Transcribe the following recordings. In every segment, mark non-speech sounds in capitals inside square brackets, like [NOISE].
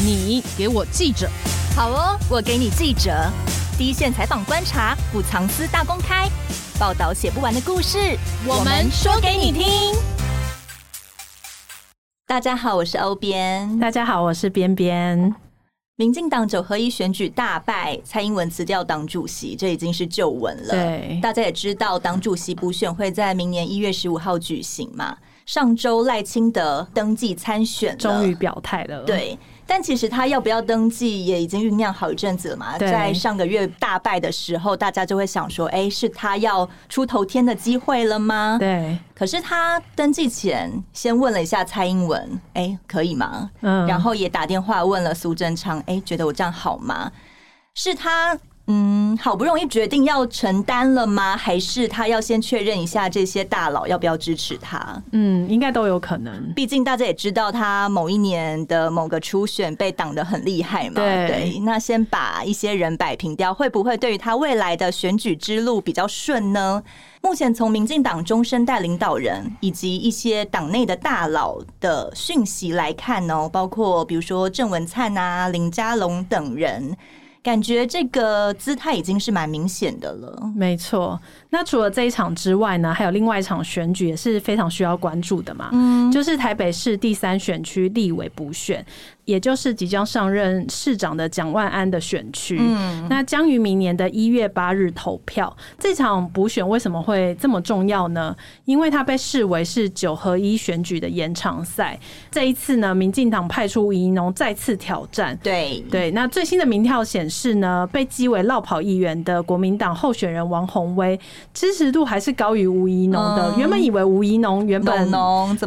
你给我记者，好哦，我给你记者，第一线采访观察，不藏私大公开，报道写不完的故事，我们说给你听。大家好，我是欧编。大家好，我是边边。民进党九合一选举大败，蔡英文辞掉党主席，这已经是旧闻了。对，大家也知道，党主席补选会在明年一月十五号举行嘛。上周赖清德登记参选，终于表态了。对，但其实他要不要登记也已经酝酿好一阵子了嘛。在上个月大败的时候，大家就会想说：“哎，是他要出头天的机会了吗？”对。可是他登记前先问了一下蔡英文：“哎，可以吗？”嗯。然后也打电话问了苏贞昌：“哎，觉得我这样好吗？”是他。嗯，好不容易决定要承担了吗？还是他要先确认一下这些大佬要不要支持他？嗯，应该都有可能。毕竟大家也知道，他某一年的某个初选被挡得很厉害嘛。对，对，那先把一些人摆平掉，会不会对于他未来的选举之路比较顺呢？目前从民进党中生代领导人以及一些党内的大佬的讯息来看呢，包括比如说郑文灿啊、林佳龙等人。感觉这个姿态已经是蛮明显的了。没错，那除了这一场之外呢，还有另外一场选举也是非常需要关注的嘛。嗯，就是台北市第三选区立委补选。也就是即将上任市长的蒋万安的选区，嗯，那将于明年的一月八日投票。这场补选为什么会这么重要呢？因为它被视为是九合一选举的延长赛。这一次呢，民进党派出吴怡农再次挑战。对对，那最新的民调显示呢，被击为落跑议员的国民党候选人王宏威支持度还是高于吴怡农的。嗯、原本以为吴怡农原本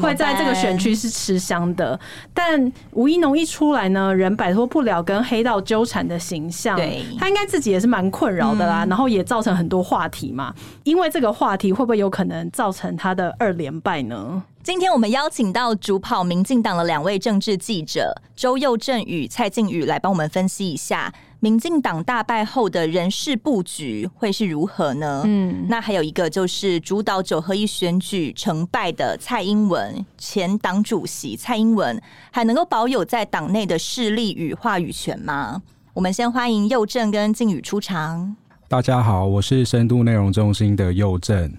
会在这个选区是吃香的，但吴怡农一出来呢，人摆脱不了跟黑道纠缠的形象，对，他应该自己也是蛮困扰的啦，嗯，然后也造成很多话题嘛。因为这个话题会不会有可能造成他的二连败呢？今天我们邀请到主跑民进党的两位政治记者周佑正与蔡靖宇来帮我们分析一下。民进党大败后的人事布局会是如何呢？嗯，那还有一个就是主导九合一选举成败的蔡英文，前党主席蔡英文还能够保有在党内的势力与话语权吗？我们先欢迎佑正跟靖宇出场。大家好，我是深度内容中心的佑正。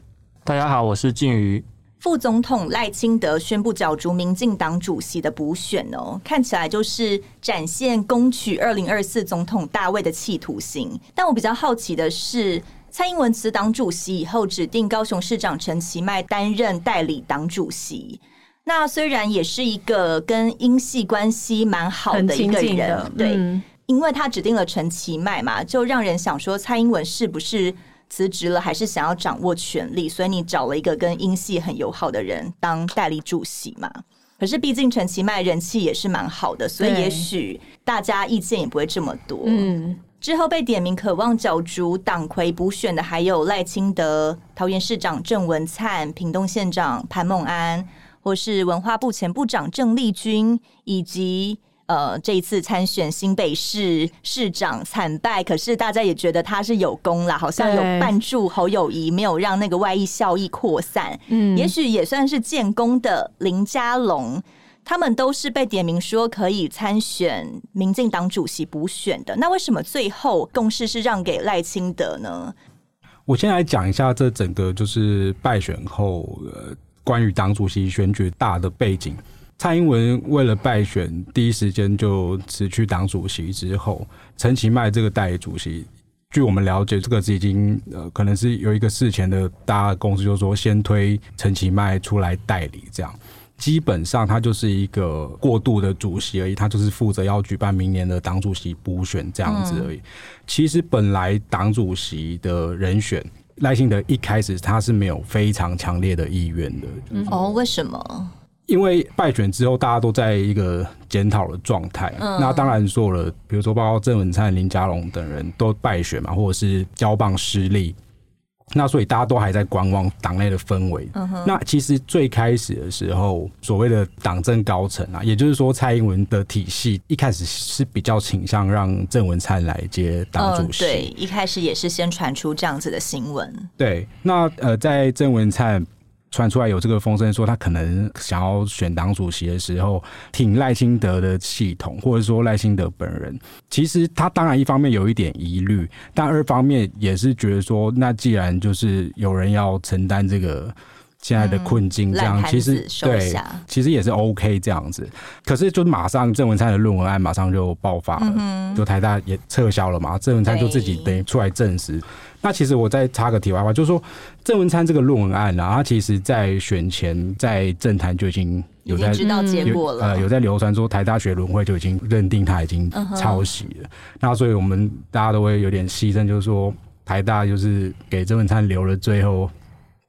大家好，我是靖宇。副总统赖清德宣布角逐民进党主席的补选哦，看起来就是展现攻取二零二四总统大位的企图心。但我比较好奇的是，蔡英文辞党主席以后，指定高雄市长陈其迈担任代理党主席。那虽然也是一个跟英系关系蛮好的一个人，对，嗯，因为他指定了陈其迈嘛，就让人想说蔡英文是不是？辞职了，还是想要掌握权力，所以你找了一个跟英系很友好的人当代理主席嘛？可是毕竟陈其迈人气也是蛮好的，所以也许大家意见也不会这么多。嗯，之后被点名渴望角逐党魁补选的，还有赖清德、桃园市长郑文灿、屏东县长潘孟安，或是文化部前部长郑丽君，以及。呃，这一次参选新北市市长惨败，可是大家也觉得他是有功啦，好像有绊住侯友谊，没有让那个外溢效益扩散。嗯，也许也算是建功的林佳龙，他们都是被点名说可以参选民进党主席补选的。那为什么最后共识是让给赖清德呢？我先来讲一下这整个就是败选后呃，关于党主席选举大的背景。蔡英文为了败选，第一时间就辞去党主席之后，陈其迈这个代理主席，据我们了解，这个是已经呃，可能是有一个事前的大家共识，就是说先推陈其迈出来代理，这样基本上他就是一个过渡的主席而已，他就是负责要举办明年的党主席补选这样子而已。其实本来党主席的人选赖清德一开始他是没有非常强烈的意愿的。嗯，哦，为什么？因为败选之后，大家都在一个检讨的状态。嗯。那当然说了，比如说包括郑文灿、林佳龙等人都败选嘛，或者是交棒失利。那所以大家都还在观望党内的氛围。嗯哼。那其实最开始的时候，所谓的党政高层啊，也就是说蔡英文的体系一开始是比较倾向让郑文灿来接党主席。嗯。对，一开始也是先传出这样子的新闻。对。那呃，在郑文灿。传出来有这个风声，说他可能想要选党主席的时候，挺赖清德的系统，或者说赖清德本人。其实他当然一方面有一点疑虑，但二方面也是觉得说，那既然就是有人要承担这个现在的困境，这样、嗯、其实对，其实也是 OK 这样子。可是就马上郑文灿的论文案马上就爆发了，嗯、就台大也撤销了嘛，郑文灿就自己等于出来证实。那其实我再插个题外话，就是说郑文灿这个论文案啊，他其实在选前在政坛就已经有在知道结果了，呃，有在流传说台大学轮会就已经认定他已经抄袭了。那所以我们大家都会有点牺牲，就是说台大就是给郑文灿留了最后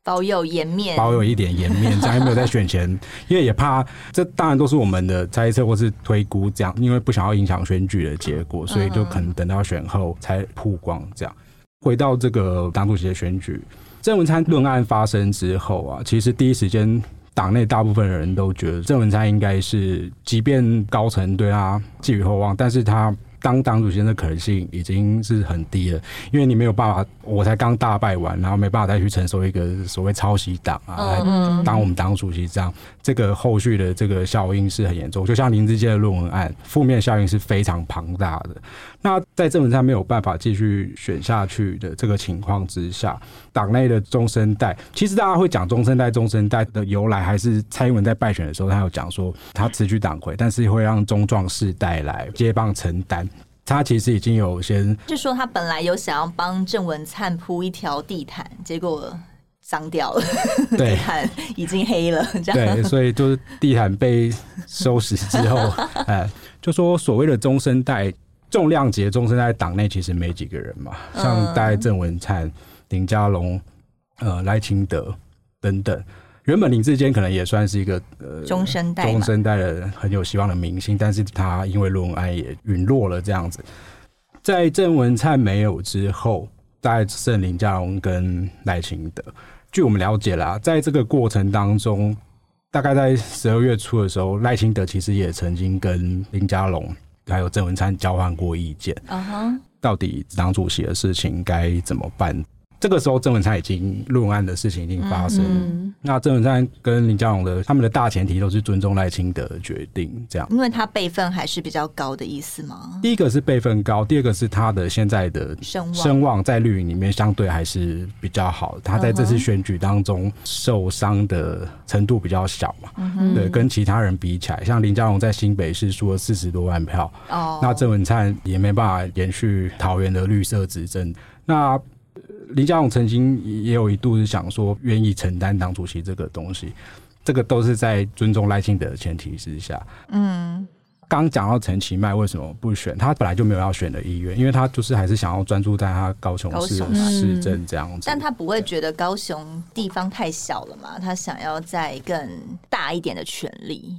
保有颜面，保有一点颜面，这样没有在选前，[LAUGHS] 因为也怕这当然都是我们的猜测或是推估，这样因为不想要影响选举的结果，所以就可能等到选后才曝光这样。回到这个党主席的选举，郑文灿论案发生之后啊，其实第一时间党内大部分人都觉得郑文灿应该是，即便高层对他寄予厚望，但是他。当党主席的可能性已经是很低了，因为你没有办法，我才刚大败完，然后没办法再去承受一个所谓抄袭党啊，来当我们党主席这样，这个后续的这个效应是很严重。就像林志坚的论文案，负面效应是非常庞大的。那在郑文灿没有办法继续选下去的这个情况之下，党内的中生代，其实大家会讲中生代，中生代的由来，还是蔡英文在败选的时候，他有讲说他辞去党魁，但是会让中壮世代来接棒承担。他其实已经有先，就说他本来有想要帮郑文灿铺一条地毯，结果脏掉了，对，地毯已经黑了，这样对，所以就是地毯被收拾之后，[LAUGHS] 哎，就说所谓的中生代，重量级的中生代党内其实没几个人嘛，像大概郑文灿、林佳龙、呃赖清德等等。原本林志坚可能也算是一个呃中生代中生代的很有希望的明星，但是他因为论文案也陨落了这样子。在郑文灿没有之后，大概剩林佳龙跟赖清德。据我们了解啦，在这个过程当中，大概在十二月初的时候，赖清德其实也曾经跟林佳龙还有郑文灿交换过意见，啊哈，到底党主席的事情该怎么办？这个时候，郑文灿已经论案的事情已经发生。嗯、那郑文灿跟林佳龙的他们的大前提都是尊重赖清德的决定，这样。因为他辈分还是比较高的意思吗？第一个是辈分高，第二个是他的现在的声望，声望在绿营里面相对还是比较好。他在这次选举当中受伤的程度比较小嘛，嗯、对，跟其他人比起来，像林佳龙在新北市输了四十多万票，哦，那郑文灿也没办法延续桃园的绿色执政。那林佳龙曾经也有一度是想说愿意承担党主席这个东西，这个都是在尊重赖清德的前提之下。嗯，刚讲到陈其迈为什么不选，他本来就没有要选的意愿，因为他就是还是想要专注在他高雄市市政这样子。但他不会觉得高雄地方太小了嘛？他想要在更大一点的权利。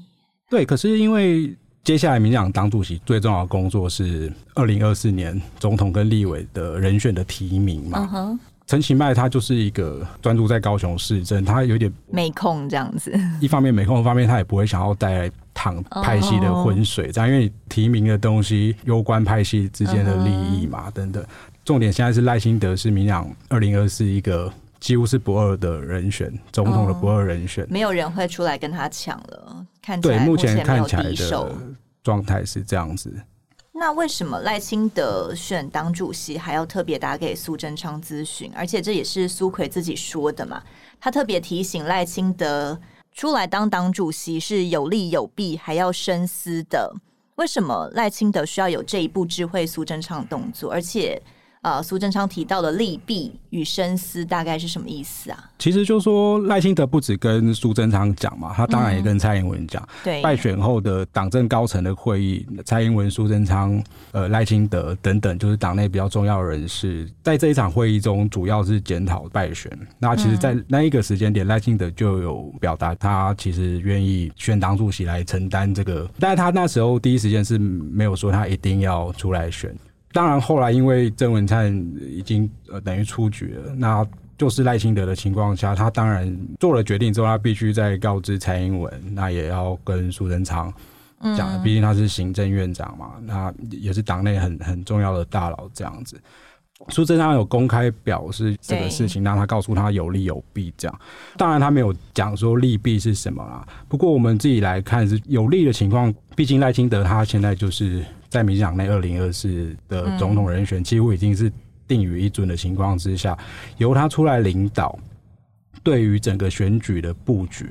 对，可是因为。接下来，民进党党主席最重要的工作是二零二四年总统跟立委的人选的提名嘛。陈其迈他就是一个专注在高雄市政，他有点没空这样子。一方面没空，一方面他也不会想要带来淌派系的浑水，这样因为提名的东西攸关派系之间的利益嘛，等等。重点现在是赖清德是民进党二零二四一个几乎是不二的人选，总统的不二人选，没有人会出来跟他抢了。对，目前看起来的状态是这样子。那为什么赖清德选党主席还要特别打给苏贞昌咨询？而且这也是苏奎自己说的嘛？他特别提醒赖清德出来当党主席是有利有弊，还要深思的。为什么赖清德需要有这一步智慧苏贞昌的动作？而且。呃，苏贞昌提到的利弊与深思大概是什么意思啊？其实就说赖清德不止跟苏贞昌讲嘛，他当然也跟蔡英文讲。嗯、对，败选后的党政高层的会议，蔡英文、苏贞昌、呃赖清德等等，就是党内比较重要的人士，在这一场会议中，主要是检讨败选。那其实，在那一个时间点，赖、嗯、清德就有表达他其实愿意选党主席来承担这个，但是他那时候第一时间是没有说他一定要出来选。当然，后来因为郑文灿已经呃等于出局了，那就是赖清德的情况下，他当然做了决定之后，他必须再告知蔡英文，那也要跟苏贞昌讲，毕竟他是行政院长嘛，那也是党内很很重要的大佬这样子。苏贞昌有公开表示这个事情，让他告诉他有利有弊，这样。当然他没有讲说利弊是什么啦。不过我们自己来看是有利的情况，毕竟赖清德他现在就是在民进党内二零二四的总统人选，几乎已经是定于一尊的情况之下，由他出来领导，对于整个选举的布局，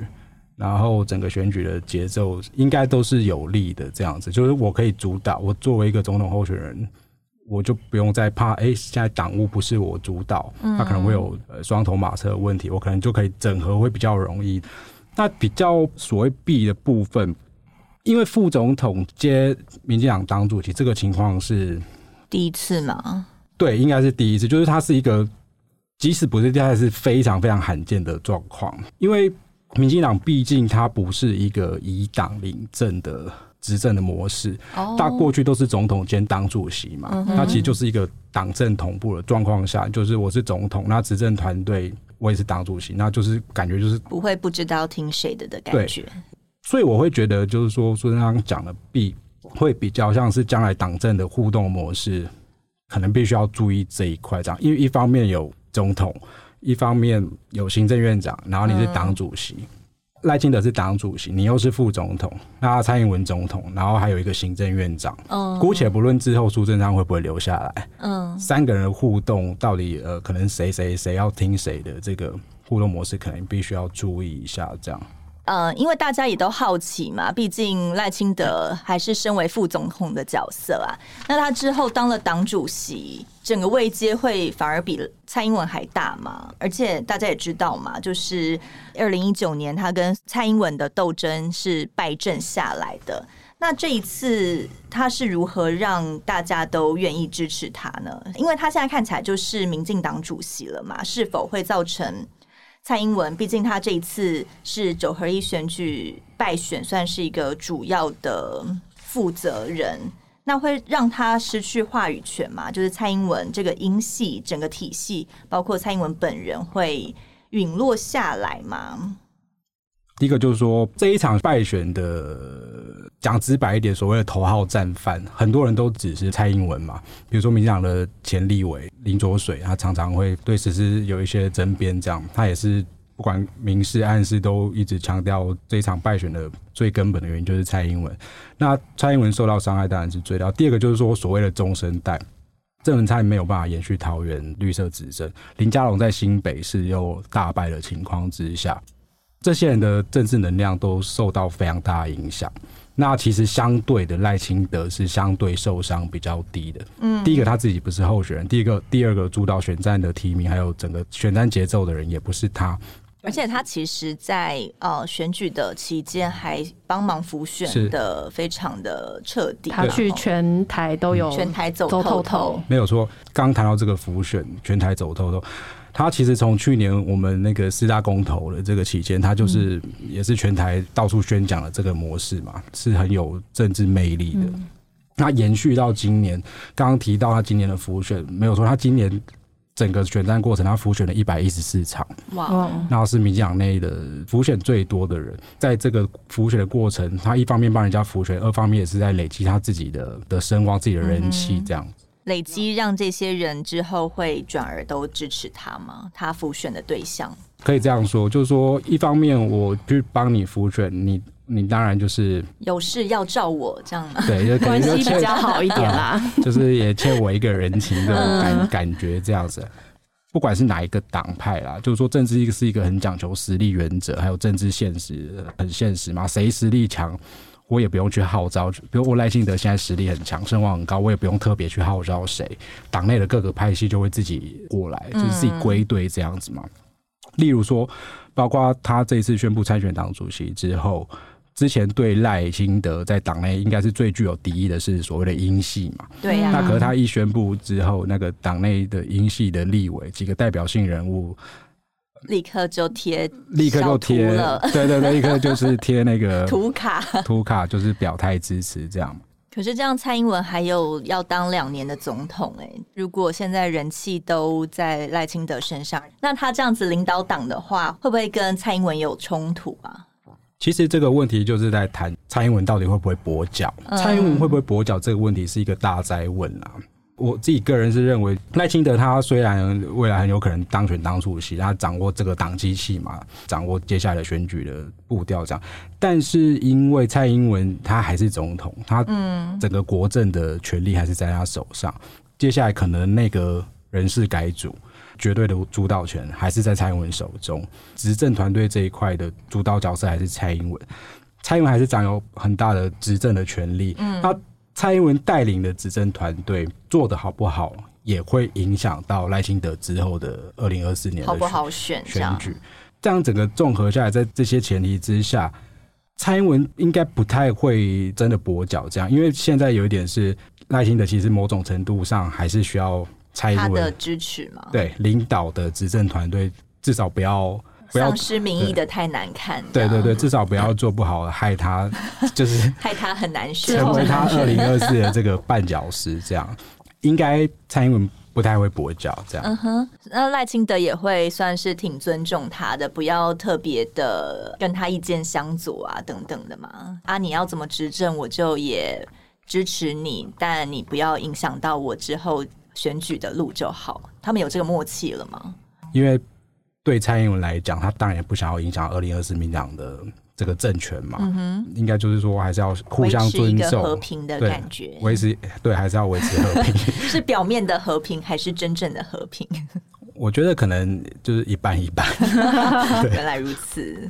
然后整个选举的节奏，应该都是有利的。这样子，就是我可以主导，我作为一个总统候选人。我就不用再怕，哎、欸，现在党务不是我主导，他可能会有呃双头马车的问题，我可能就可以整合会比较容易。那比较所谓弊的部分，因为副总统接民进党党主席这个情况是第一次嘛？对，应该是第一次，就是他是一个即使不是第二次，是非常非常罕见的状况，因为民进党毕竟它不是一个以党领政的。执政的模式，大过去都是总统兼党主席嘛，那其实就是一个党政同步的状况下，就是我是总统，那执政团队我也是党主席，那就是感觉就是不会不知道听谁的的感觉。所以我会觉得，就是说，苏贞昌讲的弊会比较像是将来党政的互动模式，可能必须要注意这一块，这样，因为一方面有总统，一方面有行政院长，然后你是党主席。嗯赖清德是党主席，你又是副总统，那蔡英文总统，然后还有一个行政院长。嗯，姑且不论之后苏贞昌会不会留下来，嗯，三个人的互动到底呃，可能谁谁谁要听谁的这个互动模式，可能必须要注意一下，这样。呃，因为大家也都好奇嘛，毕竟赖清德还是身为副总统的角色啊。那他之后当了党主席，整个位阶会反而比蔡英文还大嘛？而且大家也知道嘛，就是二零一九年他跟蔡英文的斗争是败阵下来的。那这一次他是如何让大家都愿意支持他呢？因为他现在看起来就是民进党主席了嘛，是否会造成？蔡英文毕竟他这一次是九合一选举败选，算是一个主要的负责人，那会让他失去话语权吗？就是蔡英文这个英系整个体系，包括蔡英文本人会陨落下来吗？第一个就是说，这一场败选的，讲直白一点，所谓的头号战犯，很多人都只是蔡英文嘛。比如说民进党的前立委林卓水，他常常会对实施有一些争辩，这样他也是不管明示暗示，都一直强调这一场败选的最根本的原因就是蔡英文。那蔡英文受到伤害当然是最大。第二个就是说，所谓的中生代，郑文灿没有办法延续桃园绿色执政，林佳龙在新北市又大败的情况之下。这些人的政治能量都受到非常大的影响。那其实相对的，赖清德是相对受伤比较低的。嗯，第一个他自己不是候选人，第一个、第二个主导选战的提名，还有整个选战节奏的人也不是他。而且他其实在，在呃选举的期间还帮忙辅选的非常的彻底。他去全台都有全台走透透，没有错。刚谈到这个辅选，全台走透透。他其实从去年我们那个四大公投的这个期间，他就是也是全台到处宣讲的这个模式嘛，是很有政治魅力的。那延续到今年，刚刚提到他今年的浮选，没有说他今年整个选战过程，他浮选了一百一十四场，哇，然后是民进党内的浮选最多的人，在这个浮选的过程，他一方面帮人家浮选，二方面也是在累积他自己的的声望、自己的人气，这样。累积让这些人之后会转而都支持他吗？他辅选的对象可以这样说，就是说，一方面我去帮你辅选，你你当然就是有事要照我这样，对，[LAUGHS] 就关系比较好一点啦，就是也欠我一个人情这种感感觉这样子。不管是哪一个党派啦，就是说政治一个是一个很讲求实力原则，还有政治现实很现实嘛，谁实力强。我也不用去号召，比如我赖清德现在实力很强，声望很高，我也不用特别去号召谁，党内的各个派系就会自己过来，就是自己归队这样子嘛。例如说，包括他这一次宣布参选党主席之后，之前对赖清德在党内应该是最具有敌意的是所谓的英系嘛，对呀。那可是他一宣布之后，那个党内的英系的立委几个代表性人物。立刻就贴，立刻就贴了，对对对，立刻就是贴那个 [LAUGHS] 图卡，图卡就是表态支持这样。可是这样，蔡英文还有要当两年的总统哎，如果现在人气都在赖清德身上，那他这样子领导党的话，会不会跟蔡英文有冲突啊？其实这个问题就是在谈蔡英文到底会不会跛脚，嗯、蔡英文会不会跛脚这个问题是一个大哉问啊。我自己个人是认为，赖清德他虽然未来很有可能当选党主席，他掌握这个党机器嘛，掌握接下来的选举的步调这样，但是因为蔡英文他还是总统，他嗯，整个国政的权力还是在他手上，接下来可能那个人事改组，绝对的主导权还是在蔡英文手中，执政团队这一块的主导角色还是蔡英文，蔡英文还是掌有很大的执政的权力，嗯，他。蔡英文带领的执政团队做得好不好，也会影响到赖清德之后的二零二四年的好不好选选举。这样整个综合下来，在这些前提之下，蔡英文应该不太会真的跛脚。这样，因为现在有一点是赖清德其实某种程度上还是需要蔡英文的支持嘛？对，领导的执政团队至少不要。丧失民意的太难看。对对对，至少不要做不好，害他 [LAUGHS] 就是 [LAUGHS] 害他很难选，成为他二零二四的这个绊脚石。这样应该蔡英文不太会跛脚。这样，嗯哼，那赖清德也会算是挺尊重他的，不要特别的跟他意见相左啊，等等的嘛。啊，你要怎么执政，我就也支持你，但你不要影响到我之后选举的路就好。他们有这个默契了吗？因为。对蔡英文来讲，他当然也不想要影响二零二四民党的这个政权嘛。应该就是说，还是要互相尊重，和平的感觉，维持对，还是要维持和平。[LAUGHS] 是表面的和平，还是真正的和平？[LAUGHS] 我觉得可能就是一半一半。[LAUGHS] 原来如此。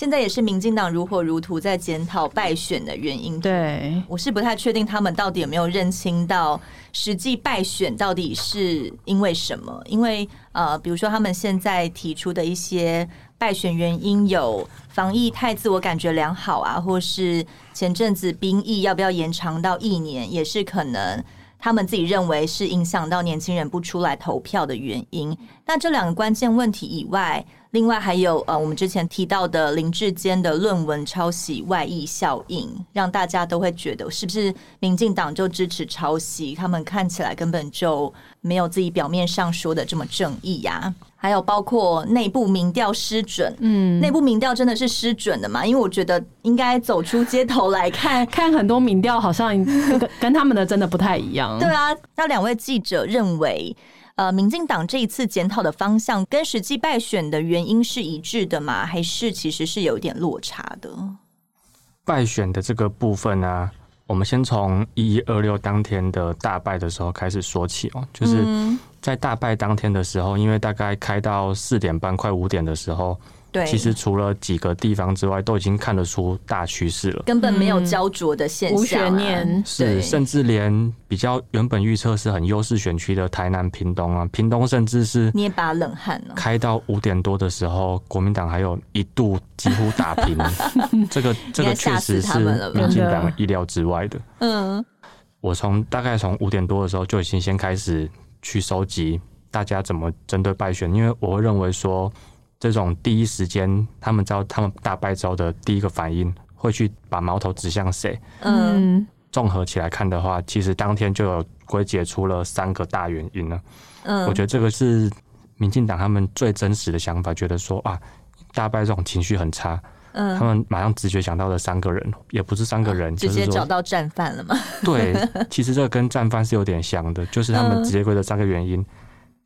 现在也是民进党如火如荼在检讨败选的原因。对，我是不太确定他们到底有没有认清到实际败选到底是因为什么？因为呃，比如说他们现在提出的一些败选原因有防疫太自我感觉良好啊，或是前阵子兵役要不要延长到一年，也是可能他们自己认为是影响到年轻人不出来投票的原因。那这两个关键问题以外。另外还有呃，我们之前提到的林志坚的论文抄袭外溢效应，让大家都会觉得是不是民进党就支持抄袭？他们看起来根本就没有自己表面上说的这么正义呀、啊。还有包括内部民调失准，嗯，内部民调真的是失准的嘛？因为我觉得应该走出街头来看 [LAUGHS] 看很多民调，好像跟 [LAUGHS] 跟他们的真的不太一样。对啊，那两位记者认为。呃，民进党这一次检讨的方向跟实际败选的原因是一致的吗？还是其实是有一点落差的？败选的这个部分呢、啊，我们先从一一二六当天的大败的时候开始说起哦，就是在大败当天的时候，因为大概开到四点半快五点的时候。对，其实除了几个地方之外，都已经看得出大趋势了，根本没有焦灼的现象、啊，无悬念。是，甚至连比较原本预测是很优势选区的台南、屏东啊，屏东甚至是捏把冷汗呢。开到五点多的时候，国民党还有一度几乎打平，[LAUGHS] 这个这个确实是民进党意料之外的。嗯，我从大概从五点多的时候就已经先开始去收集大家怎么针对败选，因为我会认为说。这种第一时间，他们知道他们大败之后的第一个反应，会去把矛头指向谁？嗯，综合起来看的话，其实当天就有归结出了三个大原因了。嗯，我觉得这个是民进党他们最真实的想法，觉得说啊，大败这种情绪很差。嗯，他们马上直觉想到的三个人，也不是三个人，直接找到战犯了吗？对，其实这个跟战犯是有点像的，就是他们直接归的三个原因。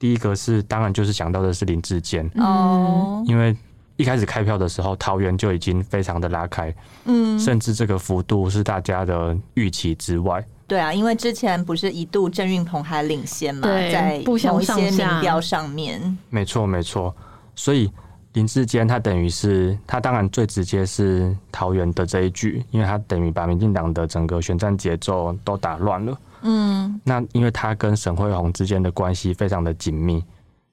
第一个是，当然就是想到的是林志坚哦，因为一开始开票的时候，桃园就已经非常的拉开，嗯，甚至这个幅度是大家的预期之外。对啊，因为之前不是一度郑运鹏还领先嘛，在某一些民调上面，没错没错。所以林志坚他等于是他当然最直接是桃园的这一句，因为他等于把民进党的整个选战节奏都打乱了。嗯，那因为他跟沈慧虹之间的关系非常的紧密，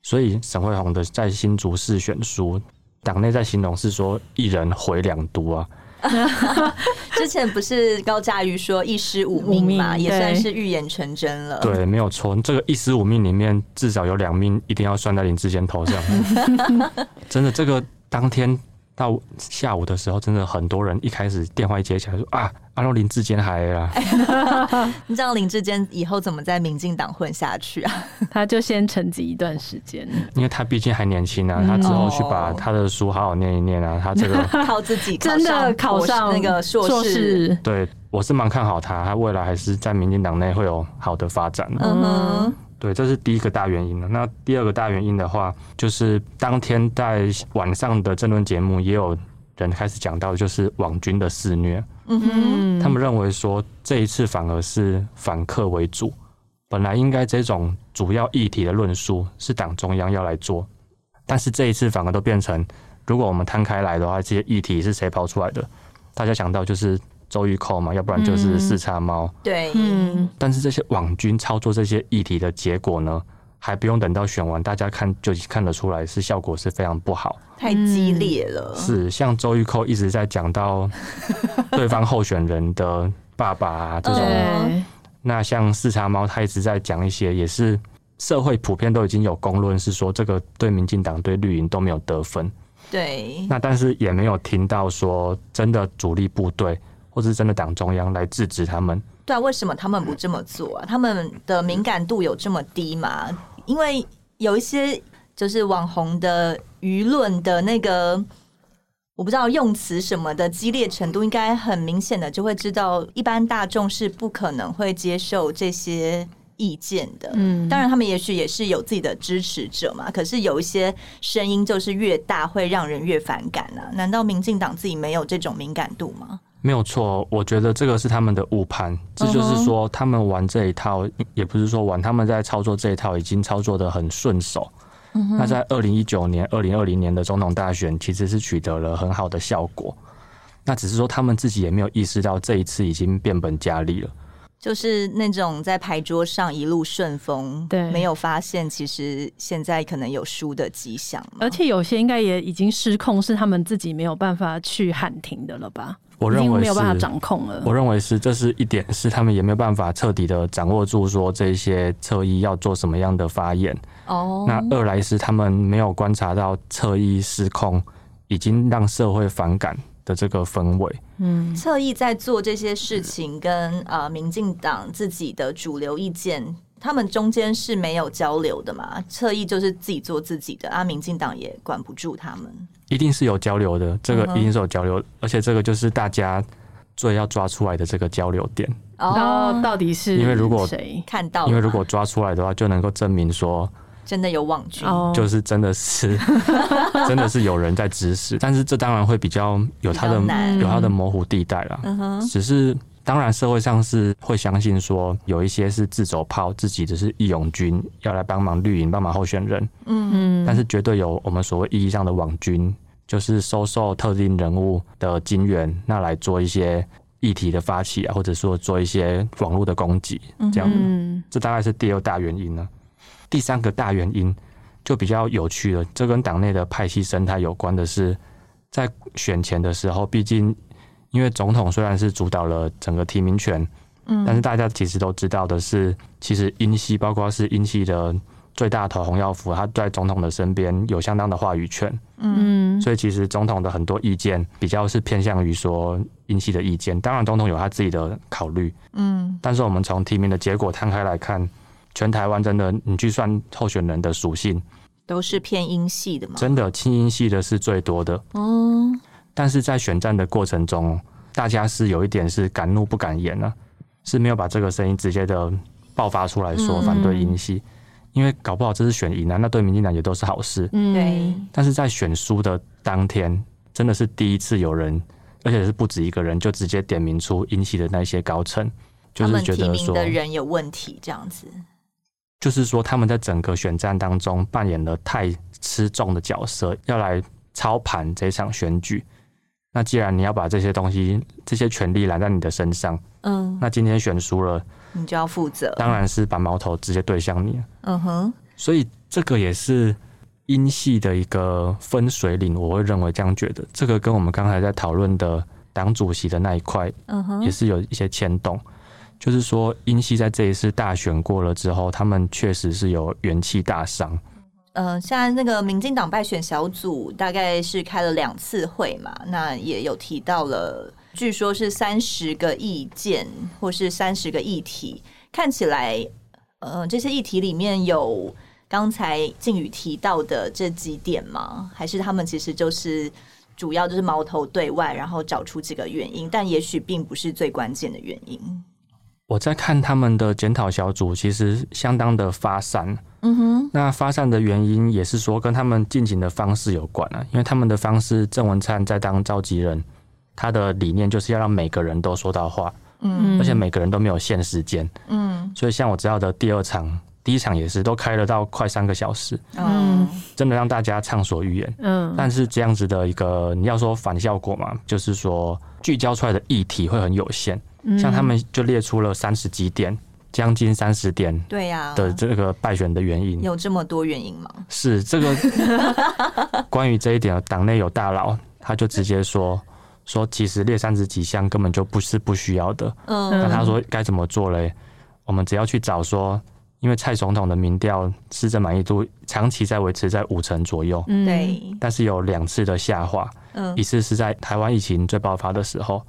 所以沈慧虹的在新竹市选书，党内在形容是说一人毁两都啊。[LAUGHS] 之前不是高嘉瑜说一尸五命嘛，也算是预言成真了。对，没有错，这个一尸五命里面至少有两命一定要算在林志坚头上。[LAUGHS] 真的，这个当天。到下午的时候，真的很多人一开始电话一接起来说啊，阿罗林志坚还啦。[LAUGHS] 你知道林志坚以后怎么在民进党混下去啊？[LAUGHS] 他就先沉寂一段时间，因为他毕竟还年轻啊，他之后去把他的书好好念一念啊，他这个 [LAUGHS] 靠自己真的考上那个硕士。对，我是蛮看好他，他未来还是在民进党内会有好的发展。嗯哼。对，这是第一个大原因了。那第二个大原因的话，就是当天在晚上的政论节目，也有人开始讲到，就是网军的肆虐。嗯哼，他们认为说这一次反而是反客为主，本来应该这种主要议题的论述是党中央要来做，但是这一次反而都变成，如果我们摊开来的话，这些议题是谁抛出来的？大家想到就是。周玉蔻嘛，要不然就是四叉猫。嗯。对，嗯。但是这些网军操作这些议题的结果呢，还不用等到选完，大家看就看得出来是效果是非常不好，太激烈了。是，像周玉蔻一直在讲到对方候选人的爸爸啊这种，那像四叉猫他一直在讲一些，也是社会普遍都已经有公论，是说这个对民进党对绿营都没有得分。对。那但是也没有听到说真的主力部队。或是真的党中央来制止他们？对啊，为什么他们不这么做啊？他们的敏感度有这么低吗？因为有一些就是网红的舆论的那个，我不知道用词什么的激烈程度，应该很明显的就会知道，一般大众是不可能会接受这些意见的。嗯，当然他们也许也是有自己的支持者嘛。可是有一些声音就是越大会让人越反感啊。难道民进党自己没有这种敏感度吗？没有错，我觉得这个是他们的误判。这就是说，他们玩这一套，也不是说玩，他们在操作这一套已经操作的很顺手。那在二零一九年、二零二零年的总统大选，其实是取得了很好的效果。那只是说，他们自己也没有意识到这一次已经变本加厉了。就是那种在牌桌上一路顺风，对，没有发现其实现在可能有输的迹象。而且有些应该也已经失控，是他们自己没有办法去喊停的了吧？我认为没有办法掌控了。我认为是，这是一点是他们也没有办法彻底的掌握住，说这些侧翼要做什么样的发言。哦。那二来是他们没有观察到侧翼失控，已经让社会反感的这个氛围。嗯。侧翼在做这些事情，跟呃民进党自己的主流意见，他们中间是没有交流的嘛？侧翼就是自己做自己的，啊，民进党也管不住他们。一定是有交流的，这个一定是有交流，嗯、而且这个就是大家最要抓出来的这个交流点。哦，到底是因为如果谁看到，因为如果抓出来的话，就能够证明说真的有网军，就是真的是 [LAUGHS] 真的是有人在指使。但是这当然会比较有它的有它的模糊地带啦。嗯，只是当然社会上是会相信说有一些是自走炮，自己只是义勇军要来帮忙绿营，帮忙候选人。嗯嗯，但是绝对有我们所谓意义上的网军。就是收受特定人物的金援，那来做一些议题的发起啊，或者说做一些网络的攻击，这样子。嗯，这大概是第二大原因呢。第三个大原因就比较有趣了，这跟党内的派系生态有关的是，在选前的时候，毕竟因为总统虽然是主导了整个提名权，嗯，但是大家其实都知道的是，其实英系包括是英系的。最大头洪耀福，他在总统的身边有相当的话语权，嗯，所以其实总统的很多意见比较是偏向于说英系的意见。当然，总统有他自己的考虑，嗯，但是我们从提名的结果摊开来看，全台湾真的，你去算候选人的属性，都是偏英系的吗？真的亲英系的是最多的，哦。但是在选战的过程中，大家是有一点是敢怒不敢言了，啊，是没有把这个声音直接的爆发出来说反对英系。因为搞不好这是选赢啊，那对民进党也都是好事。嗯，对。但是在选输的当天，真的是第一次有人，而且是不止一个人，就直接点名出引起的那些高层，就是觉得说的人有问题，这样子。就是说他们在整个选战当中扮演了太吃重的角色，要来操盘这场选举。那既然你要把这些东西、这些权利揽在你的身上，嗯，那今天选输了。你就要负责，当然是把矛头直接对向你。嗯哼，所以这个也是英系的一个分水岭，我会认为这样觉得。这个跟我们刚才在讨论的党主席的那一块，嗯哼，也是有一些牵动。就是说，英系在这一次大选过了之后，他们确实是有元气大伤。呃，现在那个民进党败选小组大概是开了两次会嘛，那也有提到了，据说是三十个意见或是三十个议题，看起来，呃，这些议题里面有刚才靖宇提到的这几点吗？还是他们其实就是主要就是矛头对外，然后找出几个原因，但也许并不是最关键的原因。我在看他们的检讨小组，其实相当的发散。嗯哼，那发散的原因也是说跟他们进行的方式有关啊。因为他们的方式，郑文灿在当召集人，他的理念就是要让每个人都说到话，嗯，而且每个人都没有限时间，嗯。所以像我知道的第二场、第一场也是都开了到快三个小时，嗯，真的让大家畅所欲言，嗯。但是这样子的一个你要说反效果嘛，就是说聚焦出来的议题会很有限。像他们就列出了三十几点，将近三十点，对呀的这个败选的原因，有这么多原因吗？是这个 [LAUGHS] 关于这一点，党内有大佬，他就直接说说，其实列三十几项根本就不是不需要的。嗯，那他说该怎么做嘞？我们只要去找说，因为蔡总统的民调施政满意度长期在维持在五成左右，对，但是有两次的下滑，嗯，一次是在台湾疫情最爆发的时候。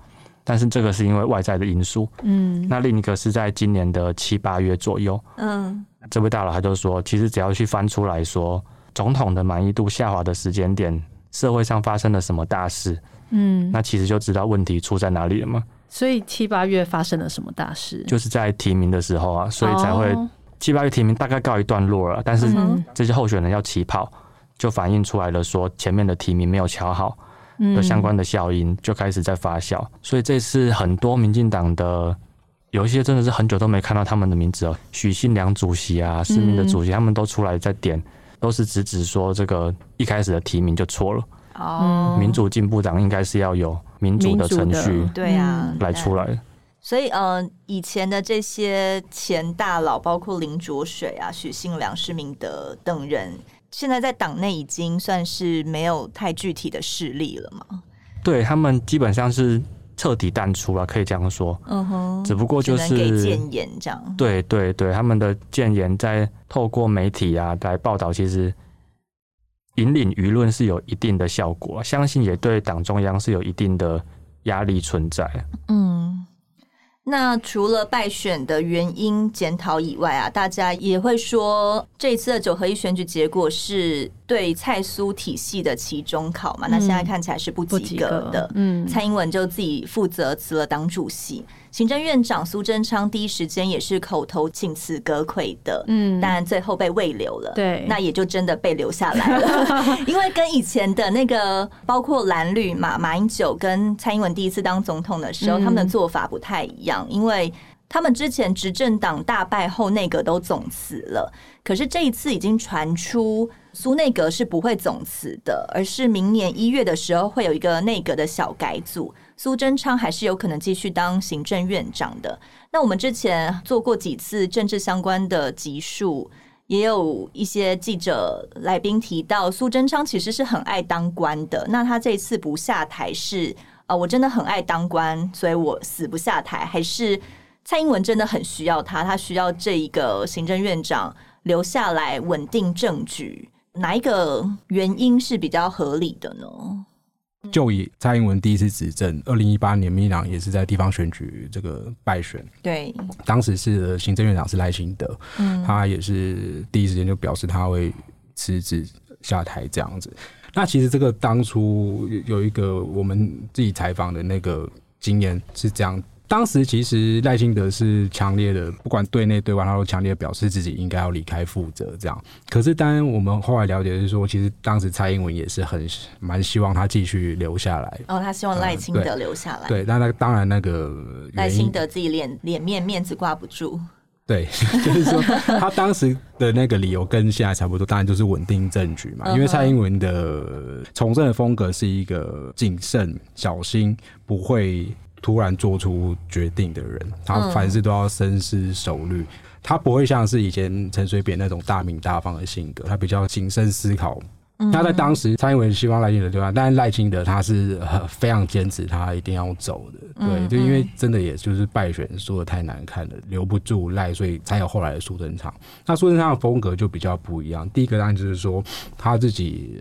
但是这个是因为外在的因素，嗯，那另一个是在今年的七八月左右，嗯，这位大佬他就说，其实只要去翻出来说，总统的满意度下滑的时间点，社会上发生了什么大事，嗯，那其实就知道问题出在哪里了嘛。所以七八月发生了什么大事？就是在提名的时候啊，所以才会七八月提名大概告一段落了，但是这些候选人要起跑，就反映出来了，说前面的提名没有瞧好。的相关的效应就开始在发酵，所以这次很多民进党的有一些真的是很久都没看到他们的名字哦，许信良主席啊，市民的主席，他们都出来在点，都是直指说这个一开始的提名就错了。哦，民主进步党应该是要有民主的程序，对啊，来出来。所以呃，以前的这些前大佬，包括林卓水啊、许信良、施明德等人。现在在党内已经算是没有太具体的势力了嘛？对，他们基本上是彻底淡出了，可以这样说。嗯哼，只不过就是给建言这样。对对对，他们的建言在透过媒体啊来报道，其实引领舆论是有一定的效果，相信也对党中央是有一定的压力存在。嗯。那除了败选的原因检讨以外啊，大家也会说这一次的九合一选举结果是对蔡苏体系的期中考嘛？嗯、那现在看起来是不及格的。格嗯，蔡英文就自己负责辞了党主席。行政院长苏贞昌第一时间也是口头请辞阁揆的，嗯，但最后被慰留了，对，那也就真的被留下来了，[LAUGHS] 因为跟以前的那个包括蓝绿嘛，马英九跟蔡英文第一次当总统的时候，他们的做法不太一样，因为他们之前执政党大败后内阁都总辞了，可是这一次已经传出苏内阁是不会总辞的，而是明年一月的时候会有一个内阁的小改组。苏贞昌还是有可能继续当行政院长的。那我们之前做过几次政治相关的集数，也有一些记者来宾提到，苏贞昌其实是很爱当官的。那他这次不下台是啊，我真的很爱当官，所以我死不下台，还是蔡英文真的很需要他，他需要这一个行政院长留下来稳定政局？哪一个原因是比较合理的呢？就以蔡英文第一次执政，二零一八年民进党也是在地方选举这个败选，对，当时是行政院长是赖清德，嗯，他也是第一时间就表示他会辞职下台这样子。那其实这个当初有一个我们自己采访的那个经验是这样。当时其实赖清德是强烈的，不管对内对外，他都强烈表示自己应该要离开负责这样。可是当然我们后来了解是说，其实当时蔡英文也是很蛮希望他继续留下来。哦，他希望赖清德留下来。嗯、对，那那当然那个赖清德自己脸脸面面子挂不住。对，[LAUGHS] 就是说他当时的那个理由跟现在差不多，当然就是稳定政局嘛。因为蔡英文的从政的风格是一个谨慎小心，不会。突然做出决定的人，他凡事都要深思熟虑。他不会像是以前陈水扁那种大名大放的性格，他比较谨慎思考，他在当时，蔡英文希望赖清德对吧，但是赖清德他是非常坚持，他一定要走的。对，就因为真的也就是败选输的太难看了，留不住赖，所以才有后来的苏贞昌。那苏贞昌的风格就比较不一样。第一个当然就是说他自己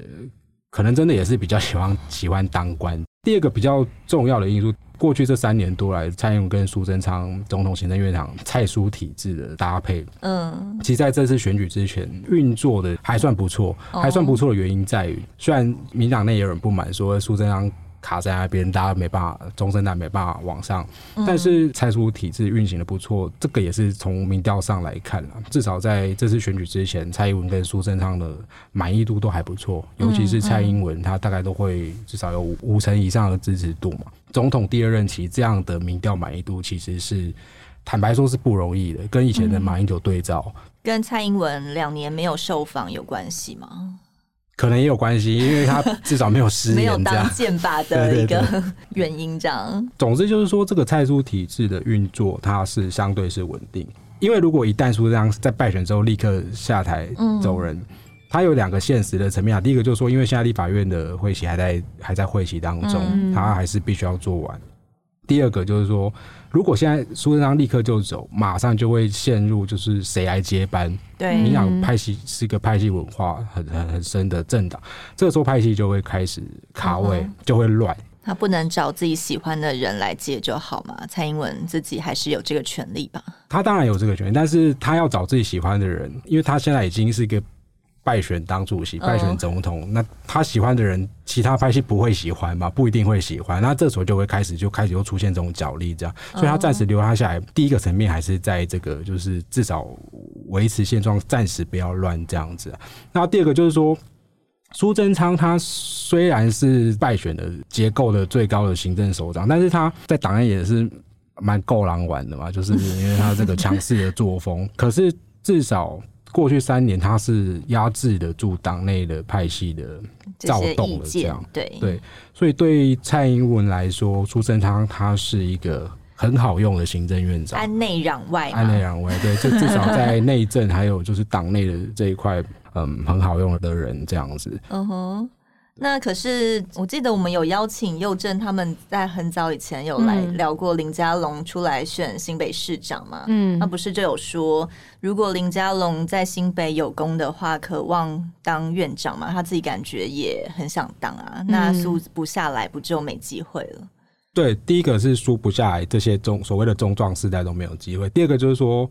可能真的也是比较喜欢喜欢当官。第二个比较重要的因素。过去这三年多来，蔡英文跟苏贞昌总统行政院长蔡苏体制的搭配，嗯，其实在这次选举之前运作的还算不错，还算不错的原因在于，虽然民党内有人不满，说苏贞昌。卡在那边，大家没办法，中生代没办法往上。但是蔡苏体制运行的不错，这个也是从民调上来看了。至少在这次选举之前，蔡英文跟苏贞昌的满意度都还不错，尤其是蔡英文，他大概都会至少有五成以上的支持度嘛。总统第二任期这样的民调满意度，其实是坦白说是不容易的。跟以前的马英九对照，跟蔡英文两年没有受访有关系吗？可能也有关系，因为他至少没有失 [LAUGHS] 言，没有当剑拔的 [LAUGHS] 一个原因，这样。总之就是说，这个蔡苏体制的运作，它是相对是稳定。因为如果一旦苏这样在败选之后立刻下台走人，嗯、他有两个现实的层面啊。第一个就是说，因为现在立法院的会期还在还在会期当中，嗯、他还是必须要做完。第二个就是说，如果现在苏贞昌立刻就走，马上就会陷入就是谁来接班？对，民党派系是一个派系文化很很很深的政党，这个时候派系就会开始卡位，嗯、就会乱。他不能找自己喜欢的人来接就好嘛？蔡英文自己还是有这个权利吧？他当然有这个权利，但是他要找自己喜欢的人，因为他现在已经是一个。败选当主席，败选总统，那他喜欢的人，其他派系不会喜欢嘛？不一定会喜欢。那这时候就会开始，就开始又出现这种角力，这样。所以他暂时留他下来，第一个层面还是在这个，就是至少维持现状，暂时不要乱这样子。那第二个就是说，苏贞昌他虽然是败选的结构的最高的行政首长，但是他在党内也是蛮够狼玩的嘛，就是因为他这个强势的作风。可是至少。过去三年，他是压制得住党内的派系的躁动的，这样。对。对，所以对蔡英文来说，苏贞昌他是一个很好用的行政院长，安内攘外，安内攘外，对，就至少在内政还有就是党内的这一块，[LAUGHS] 嗯，很好用的人这样子，嗯哼。那可是，我记得我们有邀请佑正他们在很早以前有来聊过林佳龙出来选新北市长嘛？嗯，他不是就有说，如果林佳龙在新北有功的话，渴望当院长嘛？他自己感觉也很想当啊。那输不下来，不就没机会了？对，第一个是输不下来，这些中所谓的中壮世代都没有机会。第二个就是说。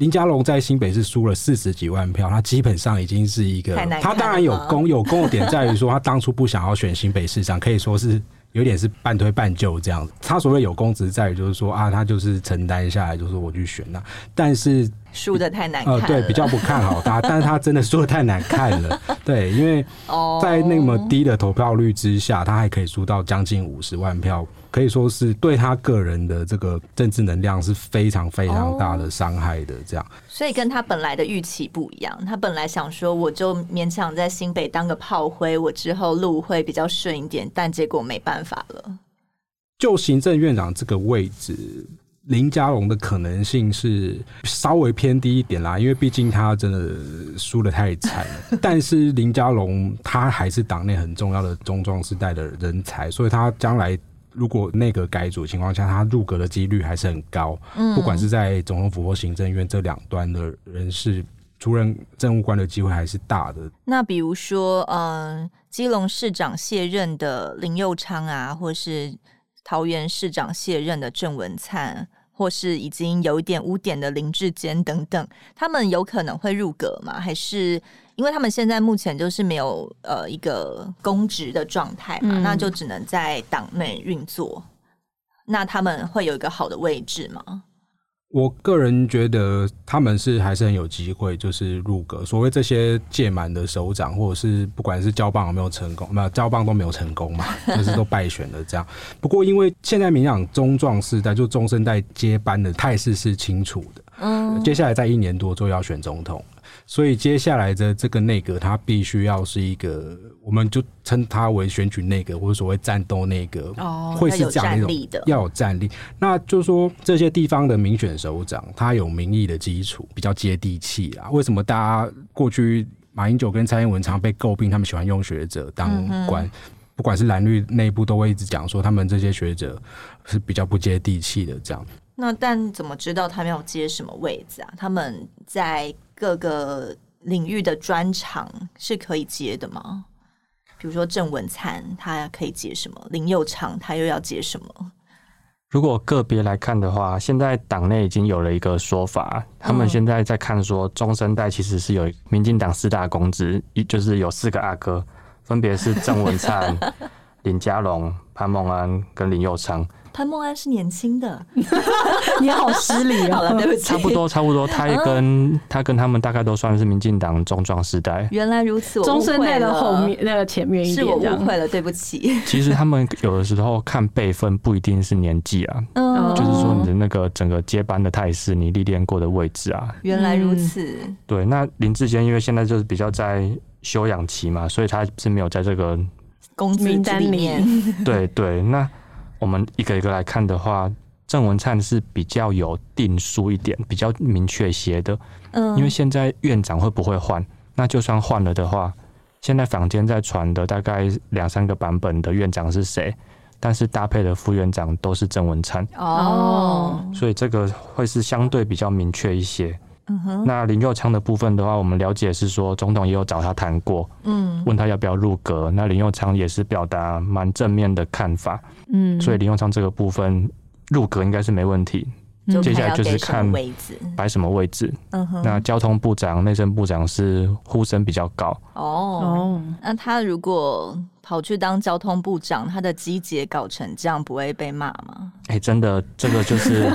林佳龙在新北市输了四十几万票，他基本上已经是一个，他当然有功，有功的点在于说，他当初不想要选新北市长，可以说是有点是半推半就这样子。他所谓有功，只是在于就是说啊，他就是承担下来，就是我去选那，但是输的太难看了，呃，对，比较不看好他，[LAUGHS] 但是他真的输的太难看了，对，因为在那么低的投票率之下，他还可以输到将近五十万票。可以说是对他个人的这个政治能量是非常非常大的伤害的，这样。所以跟他本来的预期不一样，他本来想说我就勉强在新北当个炮灰，我之后路会比较顺一点，但结果没办法了。就行政院长这个位置，林佳龙的可能性是稍微偏低一点啦，因为毕竟他真的输的太惨。[LAUGHS] 但是林佳龙他还是党内很重要的中壮世代的人才，所以他将来。如果内阁改组情况下，他入阁的几率还是很高。嗯，不管是在总统府或行政院这两端的人士出任政务官的机会还是大的。那比如说，嗯、呃，基隆市长卸任的林佑昌啊，或是桃园市长卸任的郑文灿，或是已经有一点污点的林志坚等等，他们有可能会入阁吗？还是？因为他们现在目前就是没有呃一个公职的状态嘛，嗯、那就只能在党内运作。那他们会有一个好的位置吗？我个人觉得他们是还是很有机会，就是入阁。所谓这些届满的首长，或者是不管是交棒有没有成功，没有交棒都没有成功嘛，就是都败选了这样。不过因为现在民党中壮世代就中生代接班的态势是清楚的，嗯，接下来在一年多之后要选总统。所以接下来的这个内阁，它必须要是一个，我们就称它为选举内阁或者所谓战斗内阁，哦，会是这样一种要有战力。那就是说，这些地方的民选首长，他有民意的基础，比较接地气啊。为什么大家过去马英九跟蔡英文常被诟病，他们喜欢用学者当官，嗯、不管是蓝绿内部都会一直讲说，他们这些学者是比较不接地气的这样。那但怎么知道他们要接什么位置啊？他们在各个领域的专长是可以接的吗？比如说郑文灿，他可以接什么？林佑昌他又要接什么？如果个别来看的话，现在党内已经有了一个说法，他们现在在看说，中生代其实是有民进党四大公子，一就是有四个阿哥，分别是郑文灿、[LAUGHS] 林佳龙、潘孟安跟林佑昌。潘孟安是年轻的，[LAUGHS] 你好失礼 [LAUGHS] 好了，对不起。差不多，差不多，他也跟、嗯、他跟他们大概都算是民进党中壮世代。原来如此，中生代的后面那个前面一点，是我误会了，对不起。其实他们有的时候看辈分不一定是年纪啊，嗯，就是说你的那个整个接班的态势，你历练过的位置啊。原来如此。对，那林志坚因为现在就是比较在休养期嘛，所以他是没有在这个公名单里面。[LAUGHS] 对对，那。我们一个一个来看的话，郑文灿是比较有定数一点，比较明确些的。嗯，因为现在院长会不会换？那就算换了的话，现在坊间在传的大概两三个版本的院长是谁？但是搭配的副院长都是郑文灿。哦，所以这个会是相对比较明确一些。那林佑昌的部分的话，我们了解是说，总统也有找他谈过，嗯，问他要不要入阁。那林佑昌也是表达蛮正面的看法，嗯，所以林佑昌这个部分入阁应该是没问题。接下来就是看摆什么位置。嗯哼，那交通部长、内政部长是呼声比较高。哦，那他如果跑去当交通部长，他的机捷搞成这样，不会被骂吗？哎、欸，真的，这个就是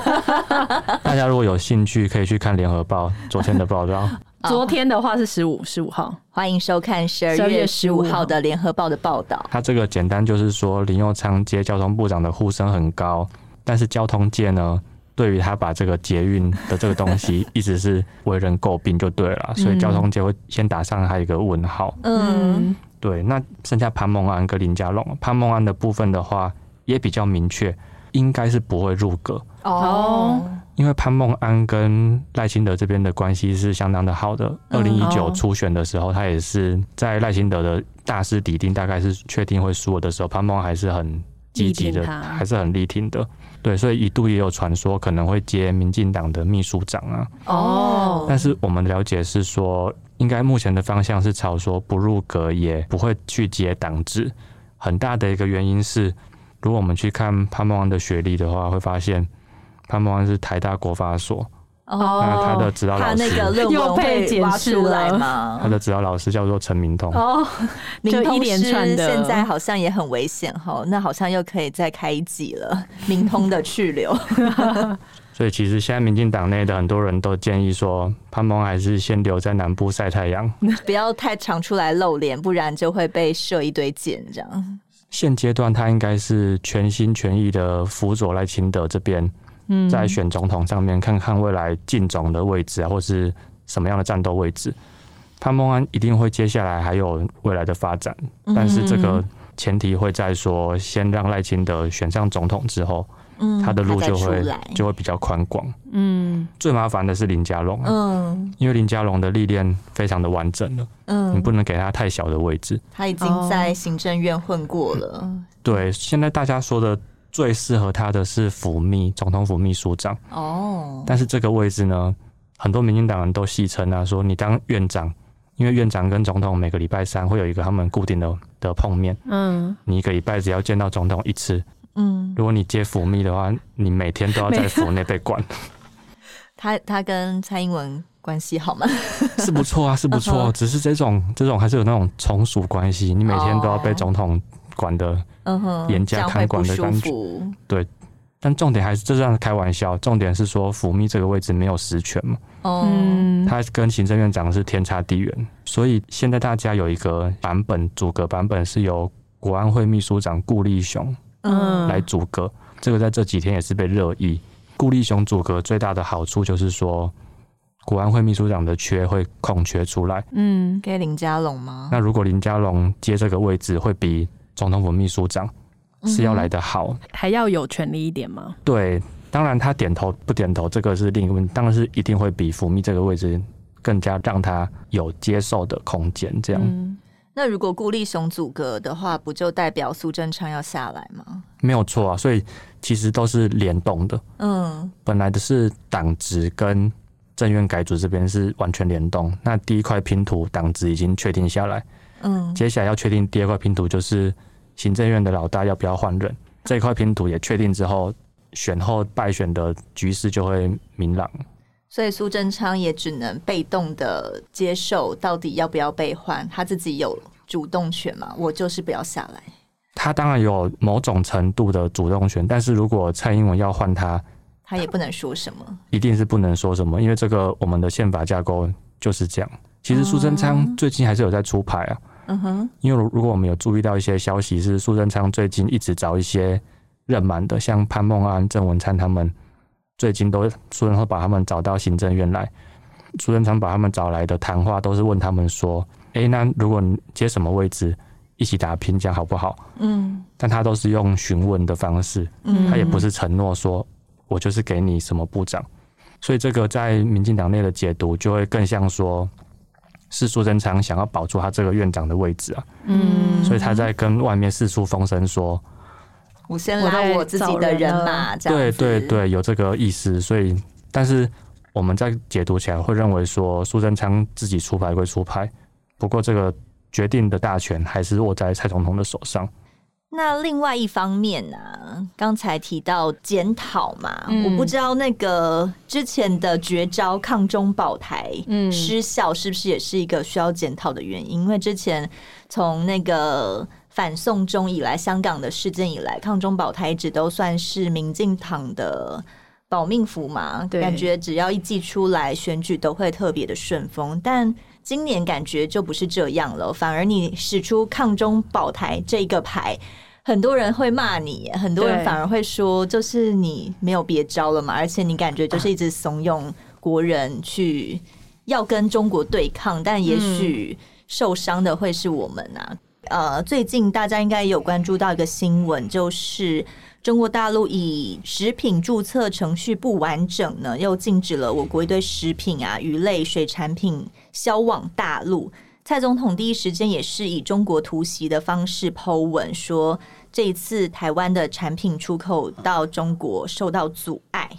[LAUGHS] 大家如果有兴趣，可以去看联合报昨天的报道。昨天的话是十五十五号，欢迎收看十二月十五号的联合报的报道。他这个简单就是说，林佑昌接交通部长的呼声很高，但是交通界呢？对于他把这个捷运的这个东西一直是为人诟病就对了，所以交通界会先打上他一个问号。嗯，对。那剩下潘孟安跟林佳龙，潘孟安的部分的话也比较明确，应该是不会入阁。哦，因为潘孟安跟赖清德这边的关系是相当的好的。二零一九初选的时候，他也是在赖清德的大势底定，大概是确定会输了的时候，潘孟安还是很积极的，还是很力挺的。对，所以一度也有传说可能会接民进党的秘书长啊。哦，但是我们了解是说，应该目前的方向是朝说不入阁，也不会去接党职。很大的一个原因是，如果我们去看潘孟安的学历的话，会发现潘孟安是台大国法所。哦，那他的指导老师又被挖出来吗？他的指导老师叫做陈明通。哦，[LAUGHS] 明通师现在好像也很危险哈，那好像又可以再开一集了。[LAUGHS] 明通的去留。[LAUGHS] 所以其实现在民进党内的很多人都建议说，潘孟还是先留在南部晒太阳，不要太常出来露脸，不然就会被射一堆箭这样。现阶段他应该是全心全意的辅佐赖清德这边。在选总统上面看看未来进总的位置啊，或是什么样的战斗位置，潘孟安一定会接下来还有未来的发展，但是这个前提会在说，先让赖清德选上总统之后，嗯他的路就会就会比较宽广。嗯，最麻烦的是林佳龙，啊嗯，因为林佳龙的历练非常的完整了，嗯，你不能给他太小的位置。他已经在行政院混过了，对，现在大家说的。最适合他的是府秘，总统府秘书长。哦，但是这个位置呢，很多民进党人都戏称啊，说你当院长，因为院长跟总统每个礼拜三会有一个他们固定的的碰面。嗯，你一个礼拜只要见到总统一次。嗯，如果你接府秘的话，你每天都要在府内被管。[LAUGHS] 他他跟蔡英文关系好吗？[LAUGHS] 是不错啊，是不错。只是这种这种还是有那种从属关系，你每天都要被总统。管的，嗯哼，严加看管的感觉，对。但重点还是这样开玩笑，重点是说，府秘这个位置没有实权嘛，嗯，他跟行政院长是天差地远，所以现在大家有一个版本，阻隔版本是由国安会秘书长顾立雄，嗯，来组阁。这个在这几天也是被热议。顾立雄阻隔最大的好处就是说，国安会秘书长的缺会空缺出来，嗯，给林佳龙吗？那如果林佳龙接这个位置，会比总统府秘书长是要来得好，嗯，还要有权利一点吗？对，当然他点头不点头，这个是另一个问题，当然是一定会比府秘这个位置更加让他有接受的空间。这样、嗯，那如果顾立雄阻隔的话，不就代表苏贞昌要下来吗？没有错啊，所以其实都是联动的。嗯，本来的是党职跟政院改组这边是完全联动。那第一块拼图党职已经确定下来，嗯，接下来要确定第二块拼图，就是行政院的老大要不要换人。这块拼图也确定之后，选后败选的局势就会明朗。所以苏贞昌也只能被动的接受，到底要不要被换，他自己有主动权嘛？我就是不要下来。他当然有某种程度的主动权，但是如果蔡英文要换他，他也不能说什么，一定是不能说什么，因为这个我们的宪法架构就是这样。其实苏贞昌最近还是有在出牌啊。嗯哼，因为如果我们有注意到一些消息，是苏贞昌最近一直找一些任满的，像潘孟安、郑文灿他们，最近都苏贞昌把他们找到行政院来。苏贞昌把他们找来的谈话，都是问他们说：“哎、欸，那如果你接什么位置，一起打拼，这样好不好？”嗯，但他都是用询问的方式，嗯，他也不是承诺说我就是给你什么部长，所以这个在民进党内的解读，就会更像说。是苏贞昌想要保住他这个院长的位置啊，嗯，所以他在跟外面四处风声说，我先拉我自己的人马，对对对，有这个意思。所以，但是我们在解读起来会认为说，苏贞昌自己出牌归出牌，不过这个决定的大权还是握在蔡总统的手上。那另外一方面呢、啊，刚才提到检讨嘛、嗯，我不知道那个之前的绝招抗中保台失效，是不是也是一个需要检讨的原因？因为之前从那个反送中以来，香港的事件以来，抗中保台一直都算是民进党的保命符嘛，感觉只要一寄出来，选举都会特别的顺风，但。今年感觉就不是这样了，反而你使出抗中保台这个牌，很多人会骂你，很多人反而会说，就是你没有别招了嘛，而且你感觉就是一直怂恿国人去要跟中国对抗，但也许受伤的会是我们啊。呃，最近大家应该有关注到一个新闻，就是。中国大陆以食品注册程序不完整呢，又禁止了我国一堆食品啊、鱼类、水产品销往大陆。蔡总统第一时间也是以中国突袭的方式 Po 文说，这一次台湾的产品出口到中国受到阻碍。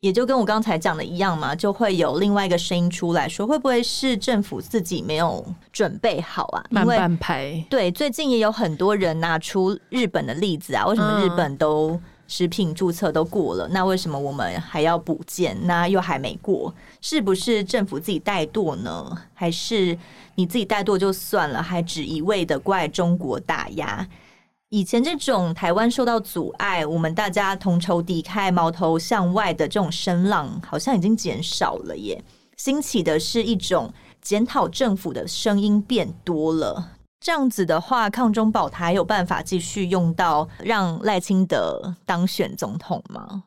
也就跟我刚才讲的一样嘛，就会有另外一个声音出来说，会不会是政府自己没有准备好啊？慢半拍。对，最近也有很多人拿出日本的例子啊，为什么日本都食品注册都过了，那为什么我们还要补件？那又还没过，是不是政府自己怠惰呢？还是你自己怠惰就算了，还只一味的怪中国打压？以前这种台湾受到阻碍，我们大家同仇敌忾、矛头向外的这种声浪，好像已经减少了耶。兴起的是一种检讨政府的声音变多了。这样子的话，抗中保台有办法继续用到让赖清德当选总统吗？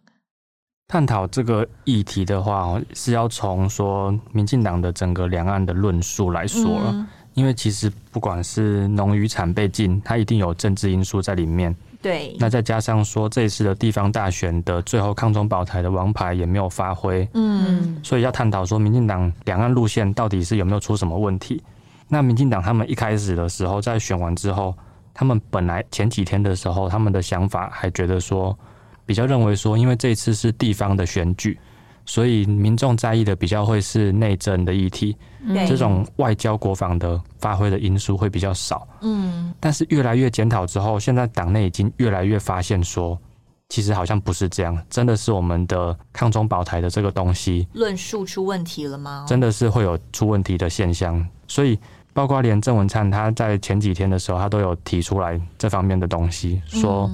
探讨这个议题的话，是要从说民进党的整个两岸的论述来说了。嗯因为其实不管是农渔产被禁，它一定有政治因素在里面。对，那再加上说这一次的地方大选的最后抗中保台的王牌也没有发挥，嗯，所以要探讨说民进党两岸路线到底是有没有出什么问题。那民进党他们一开始的时候在选完之后，他们本来前几天的时候，他们的想法还觉得说比较认为说，因为这一次是地方的选举。所以民众在意的比较会是内政的议题，这种外交国防的发挥的因素会比较少。嗯，但是越来越检讨之后，现在党内已经越来越发现说，其实好像不是这样，真的是我们的抗中保台的这个东西论述出问题了吗？真的是会有出问题的现象。所以包括连郑文灿他在前几天的时候，他都有提出来这方面的东西，说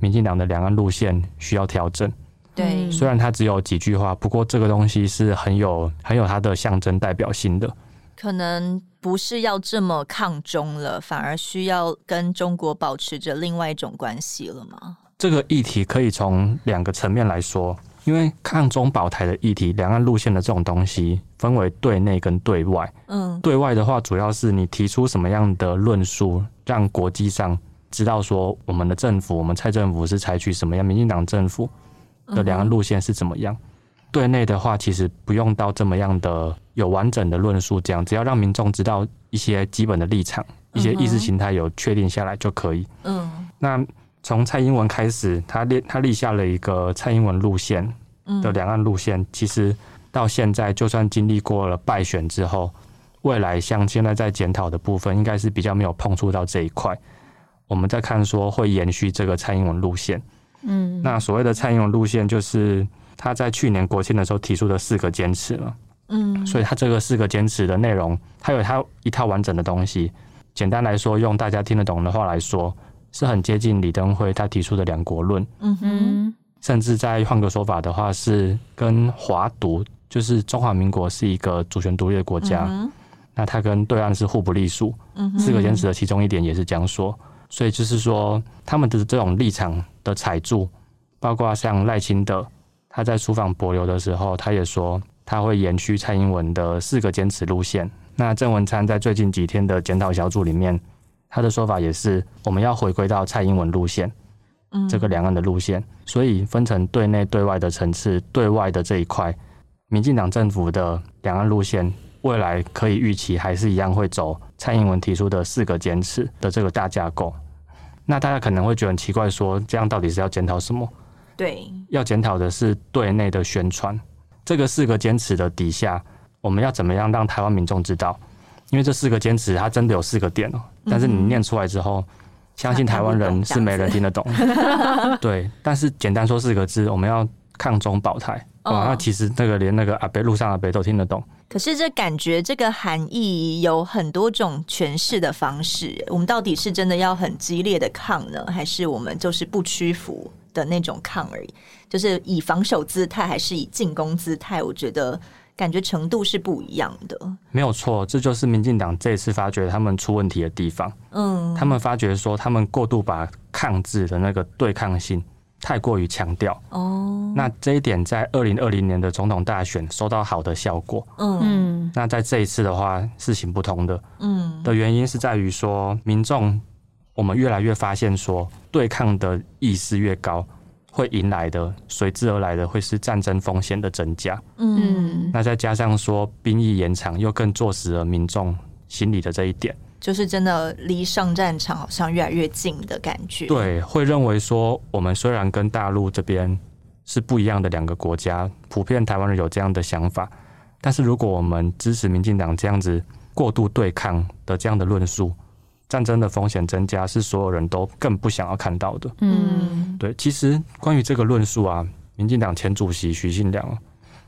民进党的两岸路线需要调整。对，虽然他只有几句话，不过这个东西是很有很有它的象征代表性的。可能不是要这么抗中了，反而需要跟中国保持着另外一种关系了吗？这个议题可以从两个层面来说，因为抗中保台的议题，两岸路线的这种东西分为对内跟对外。嗯，对外的话，主要是你提出什么样的论述，让国际上知道说我们的政府，我们蔡政府是采取什么样，民进党政府。的两岸路线是怎么样？对内的话，其实不用到这么样的有完整的论述，这样只要让民众知道一些基本的立场，一些意识形态有确定下来就可以。嗯，那从蔡英文开始，他立他立下了一个蔡英文路线的两岸路线，其实到现在，就算经历过了败选之后，未来像现在在检讨的部分，应该是比较没有碰触到这一块。我们在看说会延续这个蔡英文路线。嗯，那所谓的蔡英文路线，就是他在去年国庆的时候提出的四个坚持了。嗯，所以他这个四个坚持的内容，他有他一套完整的东西。简单来说，用大家听得懂的话来说，是很接近李登辉他提出的两国论。嗯哼，甚至再换个说法的话，是跟华独，就是中华民国是一个主权独立的国家，嗯、那他跟对岸是互不隶属。四个坚持的其中一点也是这样说。所以就是说，他们的这种立场的踩住，包括像赖清德，他在出访博流的时候，他也说他会延续蔡英文的四个坚持路线。那郑文灿在最近几天的检讨小组里面，他的说法也是我们要回归到蔡英文路线，嗯这个两岸的路线。所以分成对内对外的层次，对外的这一块，民进党政府的两岸路线，未来可以预期还是一样会走。蔡英文提出的四个坚持的这个大架构，那大家可能会觉得很奇怪，说这样到底是要检讨什么？对，要检讨的是对内的宣传。这个四个坚持的底下，我们要怎么样让台湾民众知道？因为这四个坚持它真的有四个点哦，但是你念出来之后，相信台湾人是没人听得懂。[LAUGHS] 对，但是简单说四个字，我们要抗中保台。哦，那其实那个连那个阿北路上阿北都听得懂。可是这感觉这个含义有很多种诠释的方式，我们到底是真的要很激烈的抗呢，还是我们就是不屈服的那种抗而已？就是以防守姿态还是以进攻姿态？我觉得感觉程度是不一样的。没有错，这就是民进党这次发觉他们出问题的地方。嗯，他们发觉说他们过度把抗制的那个对抗性。太过于强调哦，那这一点在二零二零年的总统大选收到好的效果。嗯，那在这一次的话，是行不通的。嗯，的原因是在于说，民众我们越来越发现说，对抗的意识越高，会迎来的随之而来的会是战争风险的增加。嗯，那再加上说兵役延长，又更坐实了民众心里的这一点。就是真的离上战场好像越来越近的感觉。对，会认为说，我们虽然跟大陆这边是不一样的两个国家，普遍台湾人有这样的想法，但是如果我们支持民进党这样子过度对抗的这样的论述，战争的风险增加是所有人都更不想要看到的。嗯，对。其实关于这个论述啊，民进党前主席许信良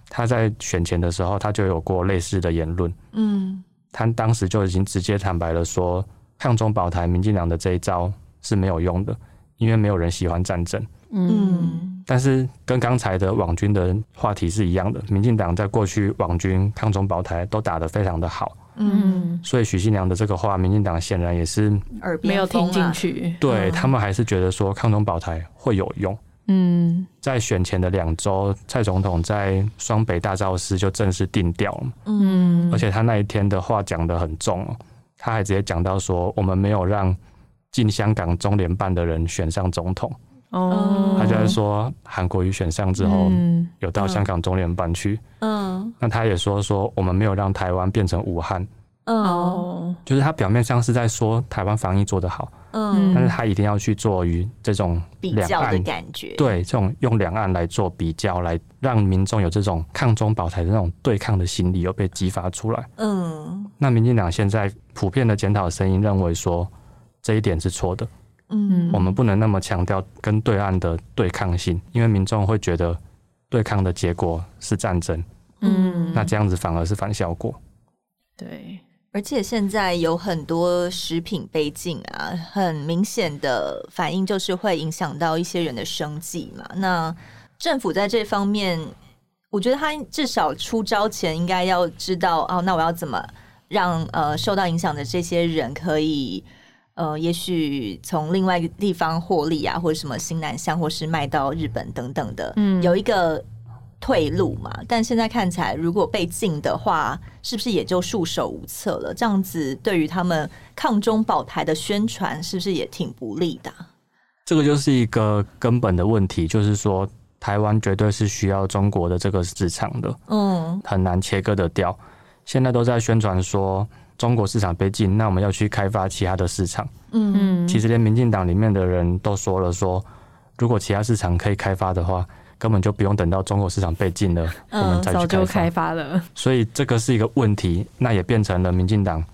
他在选前的时候，他就有过类似的言论。嗯。他当时就已经直接坦白了说，抗中保台，民进党的这一招是没有用的，因为没有人喜欢战争。嗯，但是跟刚才的网军的话题是一样的，民进党在过去网军抗中保台都打得非常的好。嗯，所以许信良的这个话，民进党显然也是没有听进去。对，他们还是觉得说抗中保台会有用。嗯，在选前的两周，蔡总统在双北大造势就正式定调了。嗯，而且他那一天的话讲得很重，他还直接讲到说，我们没有让进香港中联办的人选上总统。哦，他就在说韩国瑜选上之后，有到香港中联办去。嗯，那他也说说我们没有让台湾变成武汉。哦，就是他表面上是在说台湾防疫做得好。嗯，但是他一定要去做于这种比较的感觉，对，这种用两岸来做比较，来让民众有这种抗中保台的那种对抗的心理，又被激发出来。嗯，那民进党现在普遍的检讨声音认为说这一点是错的。嗯，我们不能那么强调跟对岸的对抗性，因为民众会觉得对抗的结果是战争。嗯，那这样子反而是反效果。对。而且现在有很多食品被禁啊，很明显的反应就是会影响到一些人的生计嘛。那政府在这方面，我觉得他至少出招前应该要知道哦，那我要怎么让呃受到影响的这些人可以呃，也许从另外一个地方获利啊，或者什么新南向，或是卖到日本等等的，嗯，有一个。退路嘛，但现在看起来，如果被禁的话，是不是也就束手无策了？这样子对于他们抗中保台的宣传，是不是也挺不利的？这个就是一个根本的问题，就是说台湾绝对是需要中国的这个市场的，嗯，很难切割的掉。现在都在宣传说中国市场被禁，那我们要去开发其他的市场。嗯，其实连民进党里面的人都说了说，说如果其他市场可以开发的话，根本就不用等到中国市场被禁了，嗯、我们再去开发。早就开发了。所以这个是一个问题，那也变成了民进党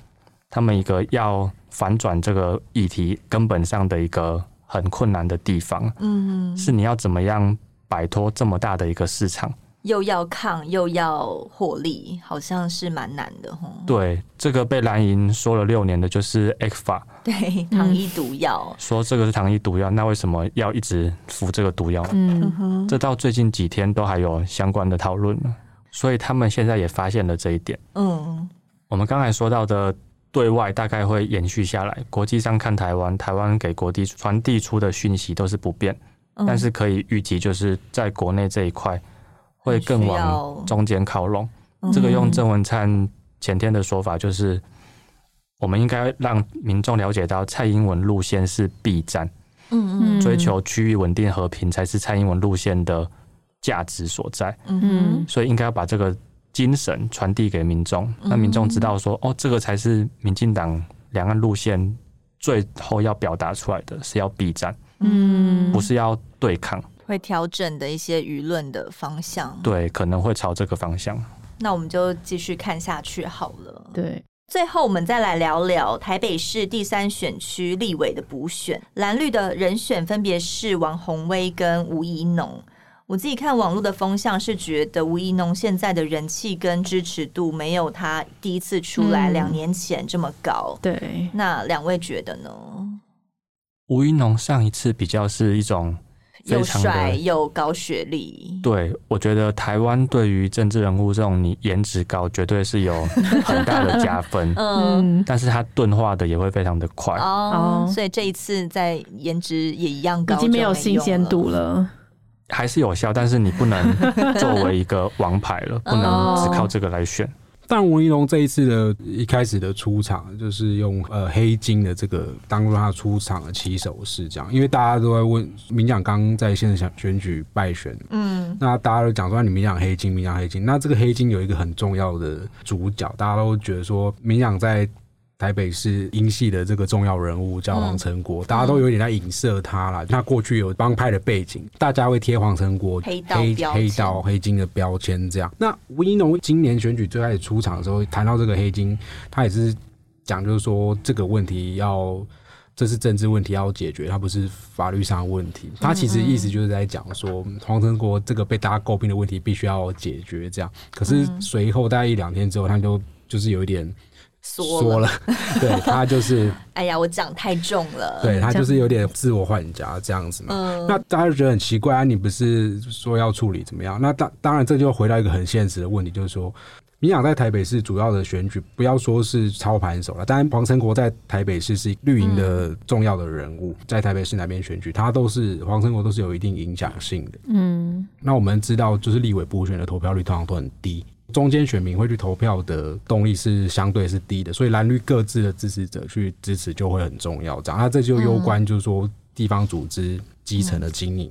他们一个要反转这个议题根本上的一个很困难的地方。嗯，是你要怎么样摆脱这么大的一个市场？又要抗又要获利，好像是蛮难的。对，这个被蓝营说了六年的，就是 ECFA。对，糖衣毒药。说这个是糖衣毒药，那为什么要一直服这个毒药？嗯哼，这到最近几天都还有相关的讨论。所以他们现在也发现了这一点。嗯，我们刚才说到的对外大概会延续下来，国际上看台湾，台湾给国际传递出的讯息都是不变，嗯、但是可以预计，就是在国内这一块。会更往中间靠拢。这个用郑文灿前天的说法，就是我们应该让民众了解到，蔡英文路线是避战，嗯嗯，追求区域稳定和平才是蔡英文路线的价值所在，嗯嗯，所以应该要把这个精神传递给民众，让民众知道说，哦，这个才是民进党两岸路线最后要表达出来的，是要避战，嗯，不是要对抗。会调整的一些舆论的方向，对，可能会朝这个方向。那我们就继续看下去好了。对，最后我们再来聊聊台北市第三选区立委的补选，蓝绿的人选分别是王宏威跟吴怡农。我自己看网络的风向是觉得吴怡农现在的人气跟支持度没有他第一次出来两年前这么高。嗯、对，那两位觉得呢？吴怡农上一次比较是一种。又帅又高学历，对，我觉得台湾对于政治人物这种你颜值高，绝对是有很大的加分。[LAUGHS] 嗯，但是他钝化的也会非常的快。哦，所以这一次在颜值也一样高，已经没有新鲜度了，还是有效，但是你不能作为一个王牌了，[LAUGHS] 不能只靠这个来选。但吴怡龙这一次的一开始的出场，就是用呃黑金的这个当做他出场的起手式，这样，因为大家都在问，民进党刚在线想选举败选，嗯，那大家都讲说你民讲黑金，民讲黑金，那这个黑金有一个很重要的主角，大家都觉得说民讲在。台北市英系的这个重要人物叫黄成国，嗯、大家都有点在影射他啦。他过去有帮派的背景，大家会贴黄成国黑黑黑道黑金的标签。这样，那吴一农今年选举最开始出场的时候，谈到这个黑金，他也是讲，就是说这个问题要这是政治问题要解决，他不是法律上的问题。他其实意思就是在讲说，黄成国这个被大家诟病的问题必须要解决。这样，可是随后大概一两天之后，他就就是有一点。说了，[LAUGHS] 对他就是，[LAUGHS] 哎呀，我讲太重了。对他就是有点自我幻想这样子嘛。嗯、那大家就觉得很奇怪啊，你不是说要处理怎么样？那当当然，这就回到一个很现实的问题，就是说，民进党在台北市主要的选举，不要说是操盘手了，当然黄成国在台北市是绿营的重要的人物，嗯、在台北市那边选举，他都是黄成国都是有一定影响性的。嗯，那我们知道，就是立委补选的投票率通常都很低。中间选民会去投票的动力是相对是低的，所以蓝绿各自的支持者去支持就会很重要。这样，那这就攸关就是说地方组织基层的经营。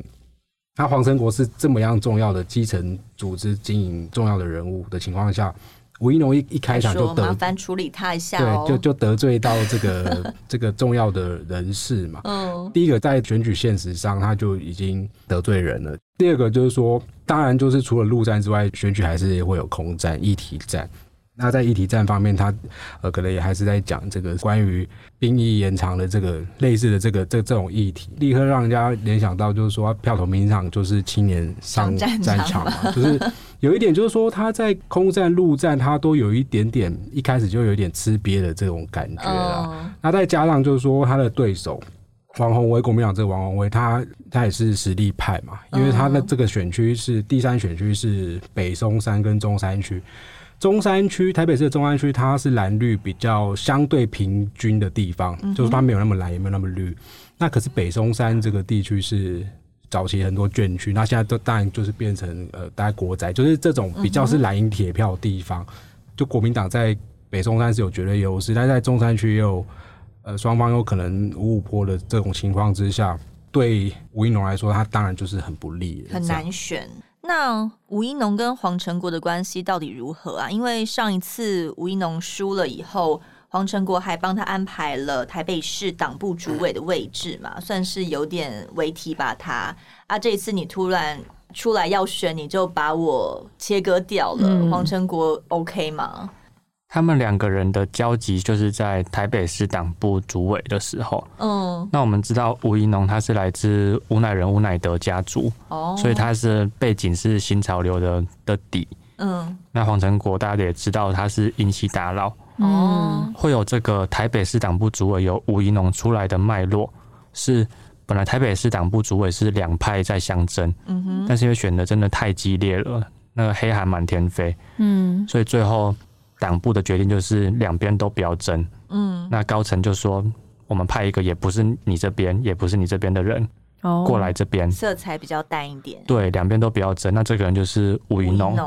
那黄成国是这么样重要的基层组织经营重要的人物的情况下，吴一农一一开场就得麻烦处理他一下，哦，对，就就得罪到这个 [LAUGHS] 这个重要的人士嘛。嗯，第一个在选举现实上他就已经得罪人了。第二个就是说，当然就是除了陆战之外，选举还是会有空战、议题战。那在议题战方面，他呃可能也还是在讲这个关于兵役延长的这个类似的这个这这种议题，立刻让人家联想到就是说，票投民进党就是青年上战场嘛，就是有一点就是说他在空战、陆战，他都有一点点一开始就有点吃瘪的这种感觉了。那再加上就是说他的对手。王宏威，国民党这个王宏威，他他也是实力派嘛，因为他的这个选区是第三选区是北松山跟中山区，中山区台北市的中山区，它是蓝绿比较相对平均的地方，就是它没有那么蓝，也没有那么绿。那可是北松山这个地区是早期很多眷区，那现在都当然就是变成呃大概国宅，就是这种比较是蓝营铁票的地方，就国民党在北松山是有绝对优势，但在中山区也有。呃，双方有可能五五坡的这种情况之下，对吴一农来说，他当然就是很不利，很难选。那吴一农跟黄成国的关系到底如何啊？因为上一次吴一农输了以后，黄成国还帮他安排了台北市党部主委的位置嘛，算是有点为提拔他。啊，这一次你突然出来要选，你就把我切割掉了。嗯、黄成国 OK 吗？他们两个人的交集就是在台北市党部主委的时候。嗯，那我们知道吴怡农他是来自吴乃仁、吴乃德家族，哦，所以他是背景是新潮流的的底。嗯，那黄成国大家也知道他是英系大佬。哦，会有这个台北市党部主委有吴怡农出来的脉络，是本来台北市党部主委是两派在相争，嗯哼，但是因为选的真的太激烈了，那个黑函满天飞，嗯，所以最后。党部的决定就是两边都不要争，嗯，那高层就说，我们派一个也不是你这边，也不是你这边的人，哦，过来这边，色彩比较淡一点，对，两边都不要争。那这个人就是吴云农。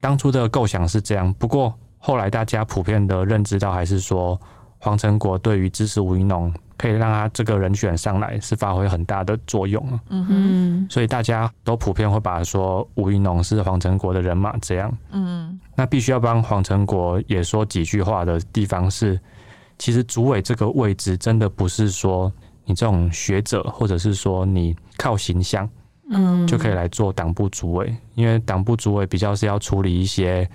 当初的构想是这样，不过后来大家普遍的认知到还是说，黄成国对于支持吴云农。可以让他这个人选上来，是发挥很大的作用。嗯哼，所以大家都普遍会把说吴怡农是黄成国的人马这样。嗯，那必须要帮黄成国也说几句话的地方是，其实主委这个位置真的不是说你这种学者，或者是说你靠形象，嗯，就可以来做党部主委，因为党部主委比较是要处理一些。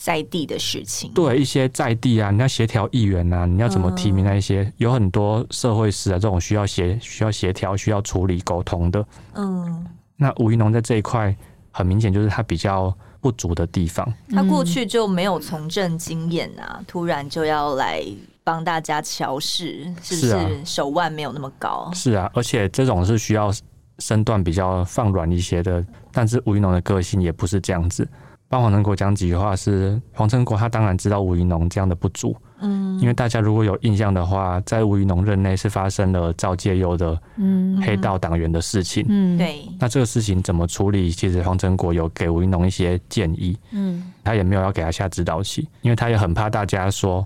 在地的事情，对一些在地啊，你要协调议员啊，你要怎么提名那一些，嗯、有很多社会事啊，这种需要协需要协调、需要处理、沟通的。嗯，那吴怡农在这一块很明显就是他比较不足的地方。他过去就没有从政经验啊，嗯、突然就要来帮大家调试，是不是手腕没有那么高？是啊，而且这种是需要身段比较放软一些的，但是吴云龙的个性也不是这样子。帮黄成国讲几句话是黄成国，他当然知道吴云龙这样的不足，嗯，因为大家如果有印象的话，在吴云龙任内是发生了赵介佑的嗯。黑道党员的事情，嗯，对，那这个事情怎么处理？其实黄成国有给吴云龙一些建议，嗯，他也没有要给他下指导期，因为他也很怕大家说。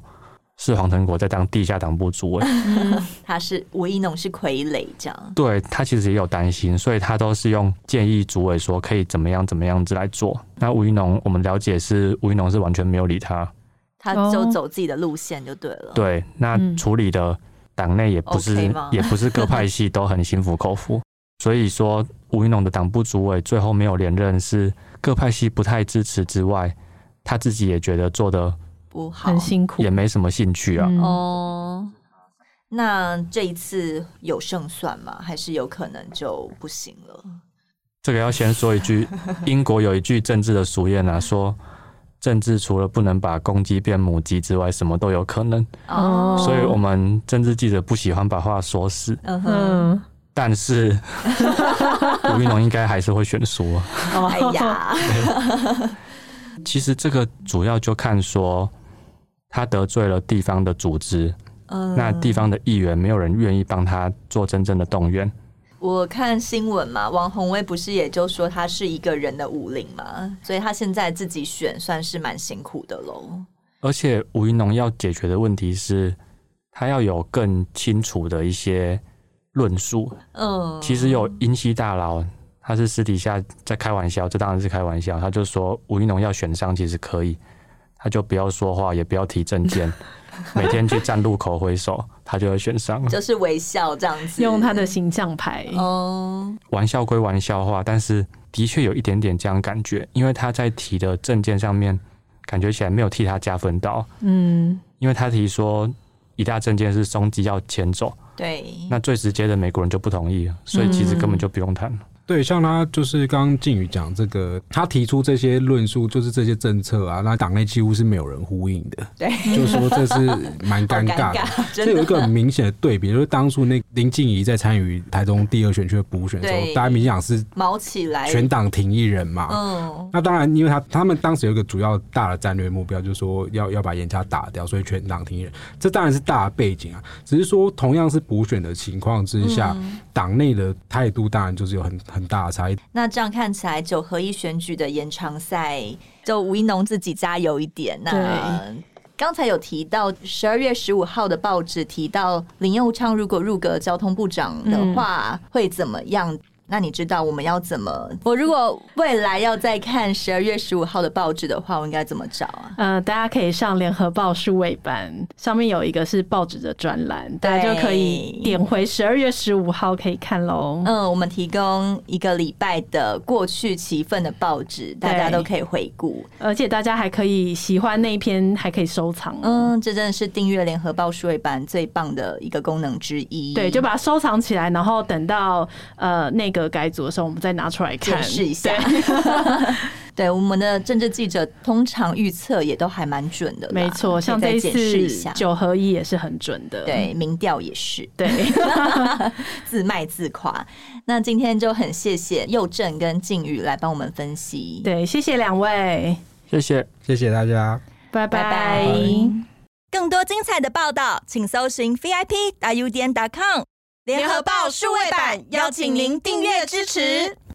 是黄成国在当地下党部主委，嗯，他是吴一农是傀儡这样。对，他其实也有担心，所以他都是用建议主委说可以怎么样怎么样子来做。那吴一农我们了解是吴一农是完全没有理他，他就走自己的路线就对了。对，那处理的党内也不是、也不是各派系都很心服口服，所以说吴一农的党部主委最后没有连任，是各派系不太支持之外，他自己也觉得做的。不好，很辛苦，也没什么兴趣啊。嗯、哦，那这一次有胜算吗？还是有可能就不行了？这个要先说一句，英国有一句政治的俗谚啊，[LAUGHS] 说政治除了不能把公鸡变母鸡之外，什么都有可能。哦，所以我们政治记者不喜欢把话说死。嗯哼，但是吴玉龙应该还是会选输。哎呀，[LAUGHS] 其实这个主要就看说。他得罪了地方的组织，嗯，那地方的议员没有人愿意帮他做真正的动员。我看新闻嘛，王宏威不是也就说他是一个人的武林嘛，所以他现在自己选算是蛮辛苦的喽。而且吴云龙要解决的问题是，他要有更清楚的一些论述。嗯，其实有英系大佬，他是私底下在开玩笑，这当然是开玩笑。他就说吴云龙要选上，其实可以。他就不要说话，也不要提证件，每天去站路口挥手，他就会选上。就是微笑这样子，用他的形象牌。哦，玩笑归玩笑话，但是的确有一点点这样感觉，因为他在提的证件上面，感觉起来没有替他加分到。嗯，因为他提说一大证件是松基要迁走，对，那最直接的美国人就不同意，所以其实根本就不用谈了。对，像他就是刚刚靖宇讲这个，他提出这些论述，就是这些政策啊，那党内几乎是没有人呼应的。对，就是说这是蛮尴尬的。这有一个很明显的对比，就是当初那林静怡在参与台中第二选区的补选的时候，大家明显是毛起来，全党挺一人嘛。嗯。那当然，因为他他们当时有一个主要大的战略目标，就是说要要把严家打掉，所以全党挺一人。这当然是大的背景啊，只是说同样是补选的情况之下，党内的态度当然就是有很。很大的差异。那这样看起来，九合一选举的延长赛，就吴一农自己加油一点。那刚才有提到十二月十五号的报纸提到林佑昌如果入阁交通部长的话，会怎么样？那你知道我们要怎么？我如果未来要再看十二月十五号的报纸的话，我应该怎么找啊？呃，大家可以上联合报数位版，上面有一个是报纸的专栏，大家就可以点回十二月十五号可以看喽。嗯，我们提供一个礼拜的过去期份的报纸，大家都可以回顾，而且大家还可以喜欢那一篇，还可以收藏。嗯，这真的是订阅联合报数位版最棒的一个功能之一。对，就把它收藏起来，然后等到呃那个改组的时候，我们再拿出来看，试一下。[LAUGHS] 对，我们的政治记者通常预测也都还蛮准的，没错。像这一次九合一也是很准的，对，民调也是，对，[LAUGHS] 自卖自夸。那今天就很谢谢佑正跟靖宇来帮我们分析，对，谢谢两位，谢谢，谢谢大家，拜拜。拜拜。更多精彩的报道，请搜寻 VIP 大 U 点 com 联合报数位版，邀请您订阅支持。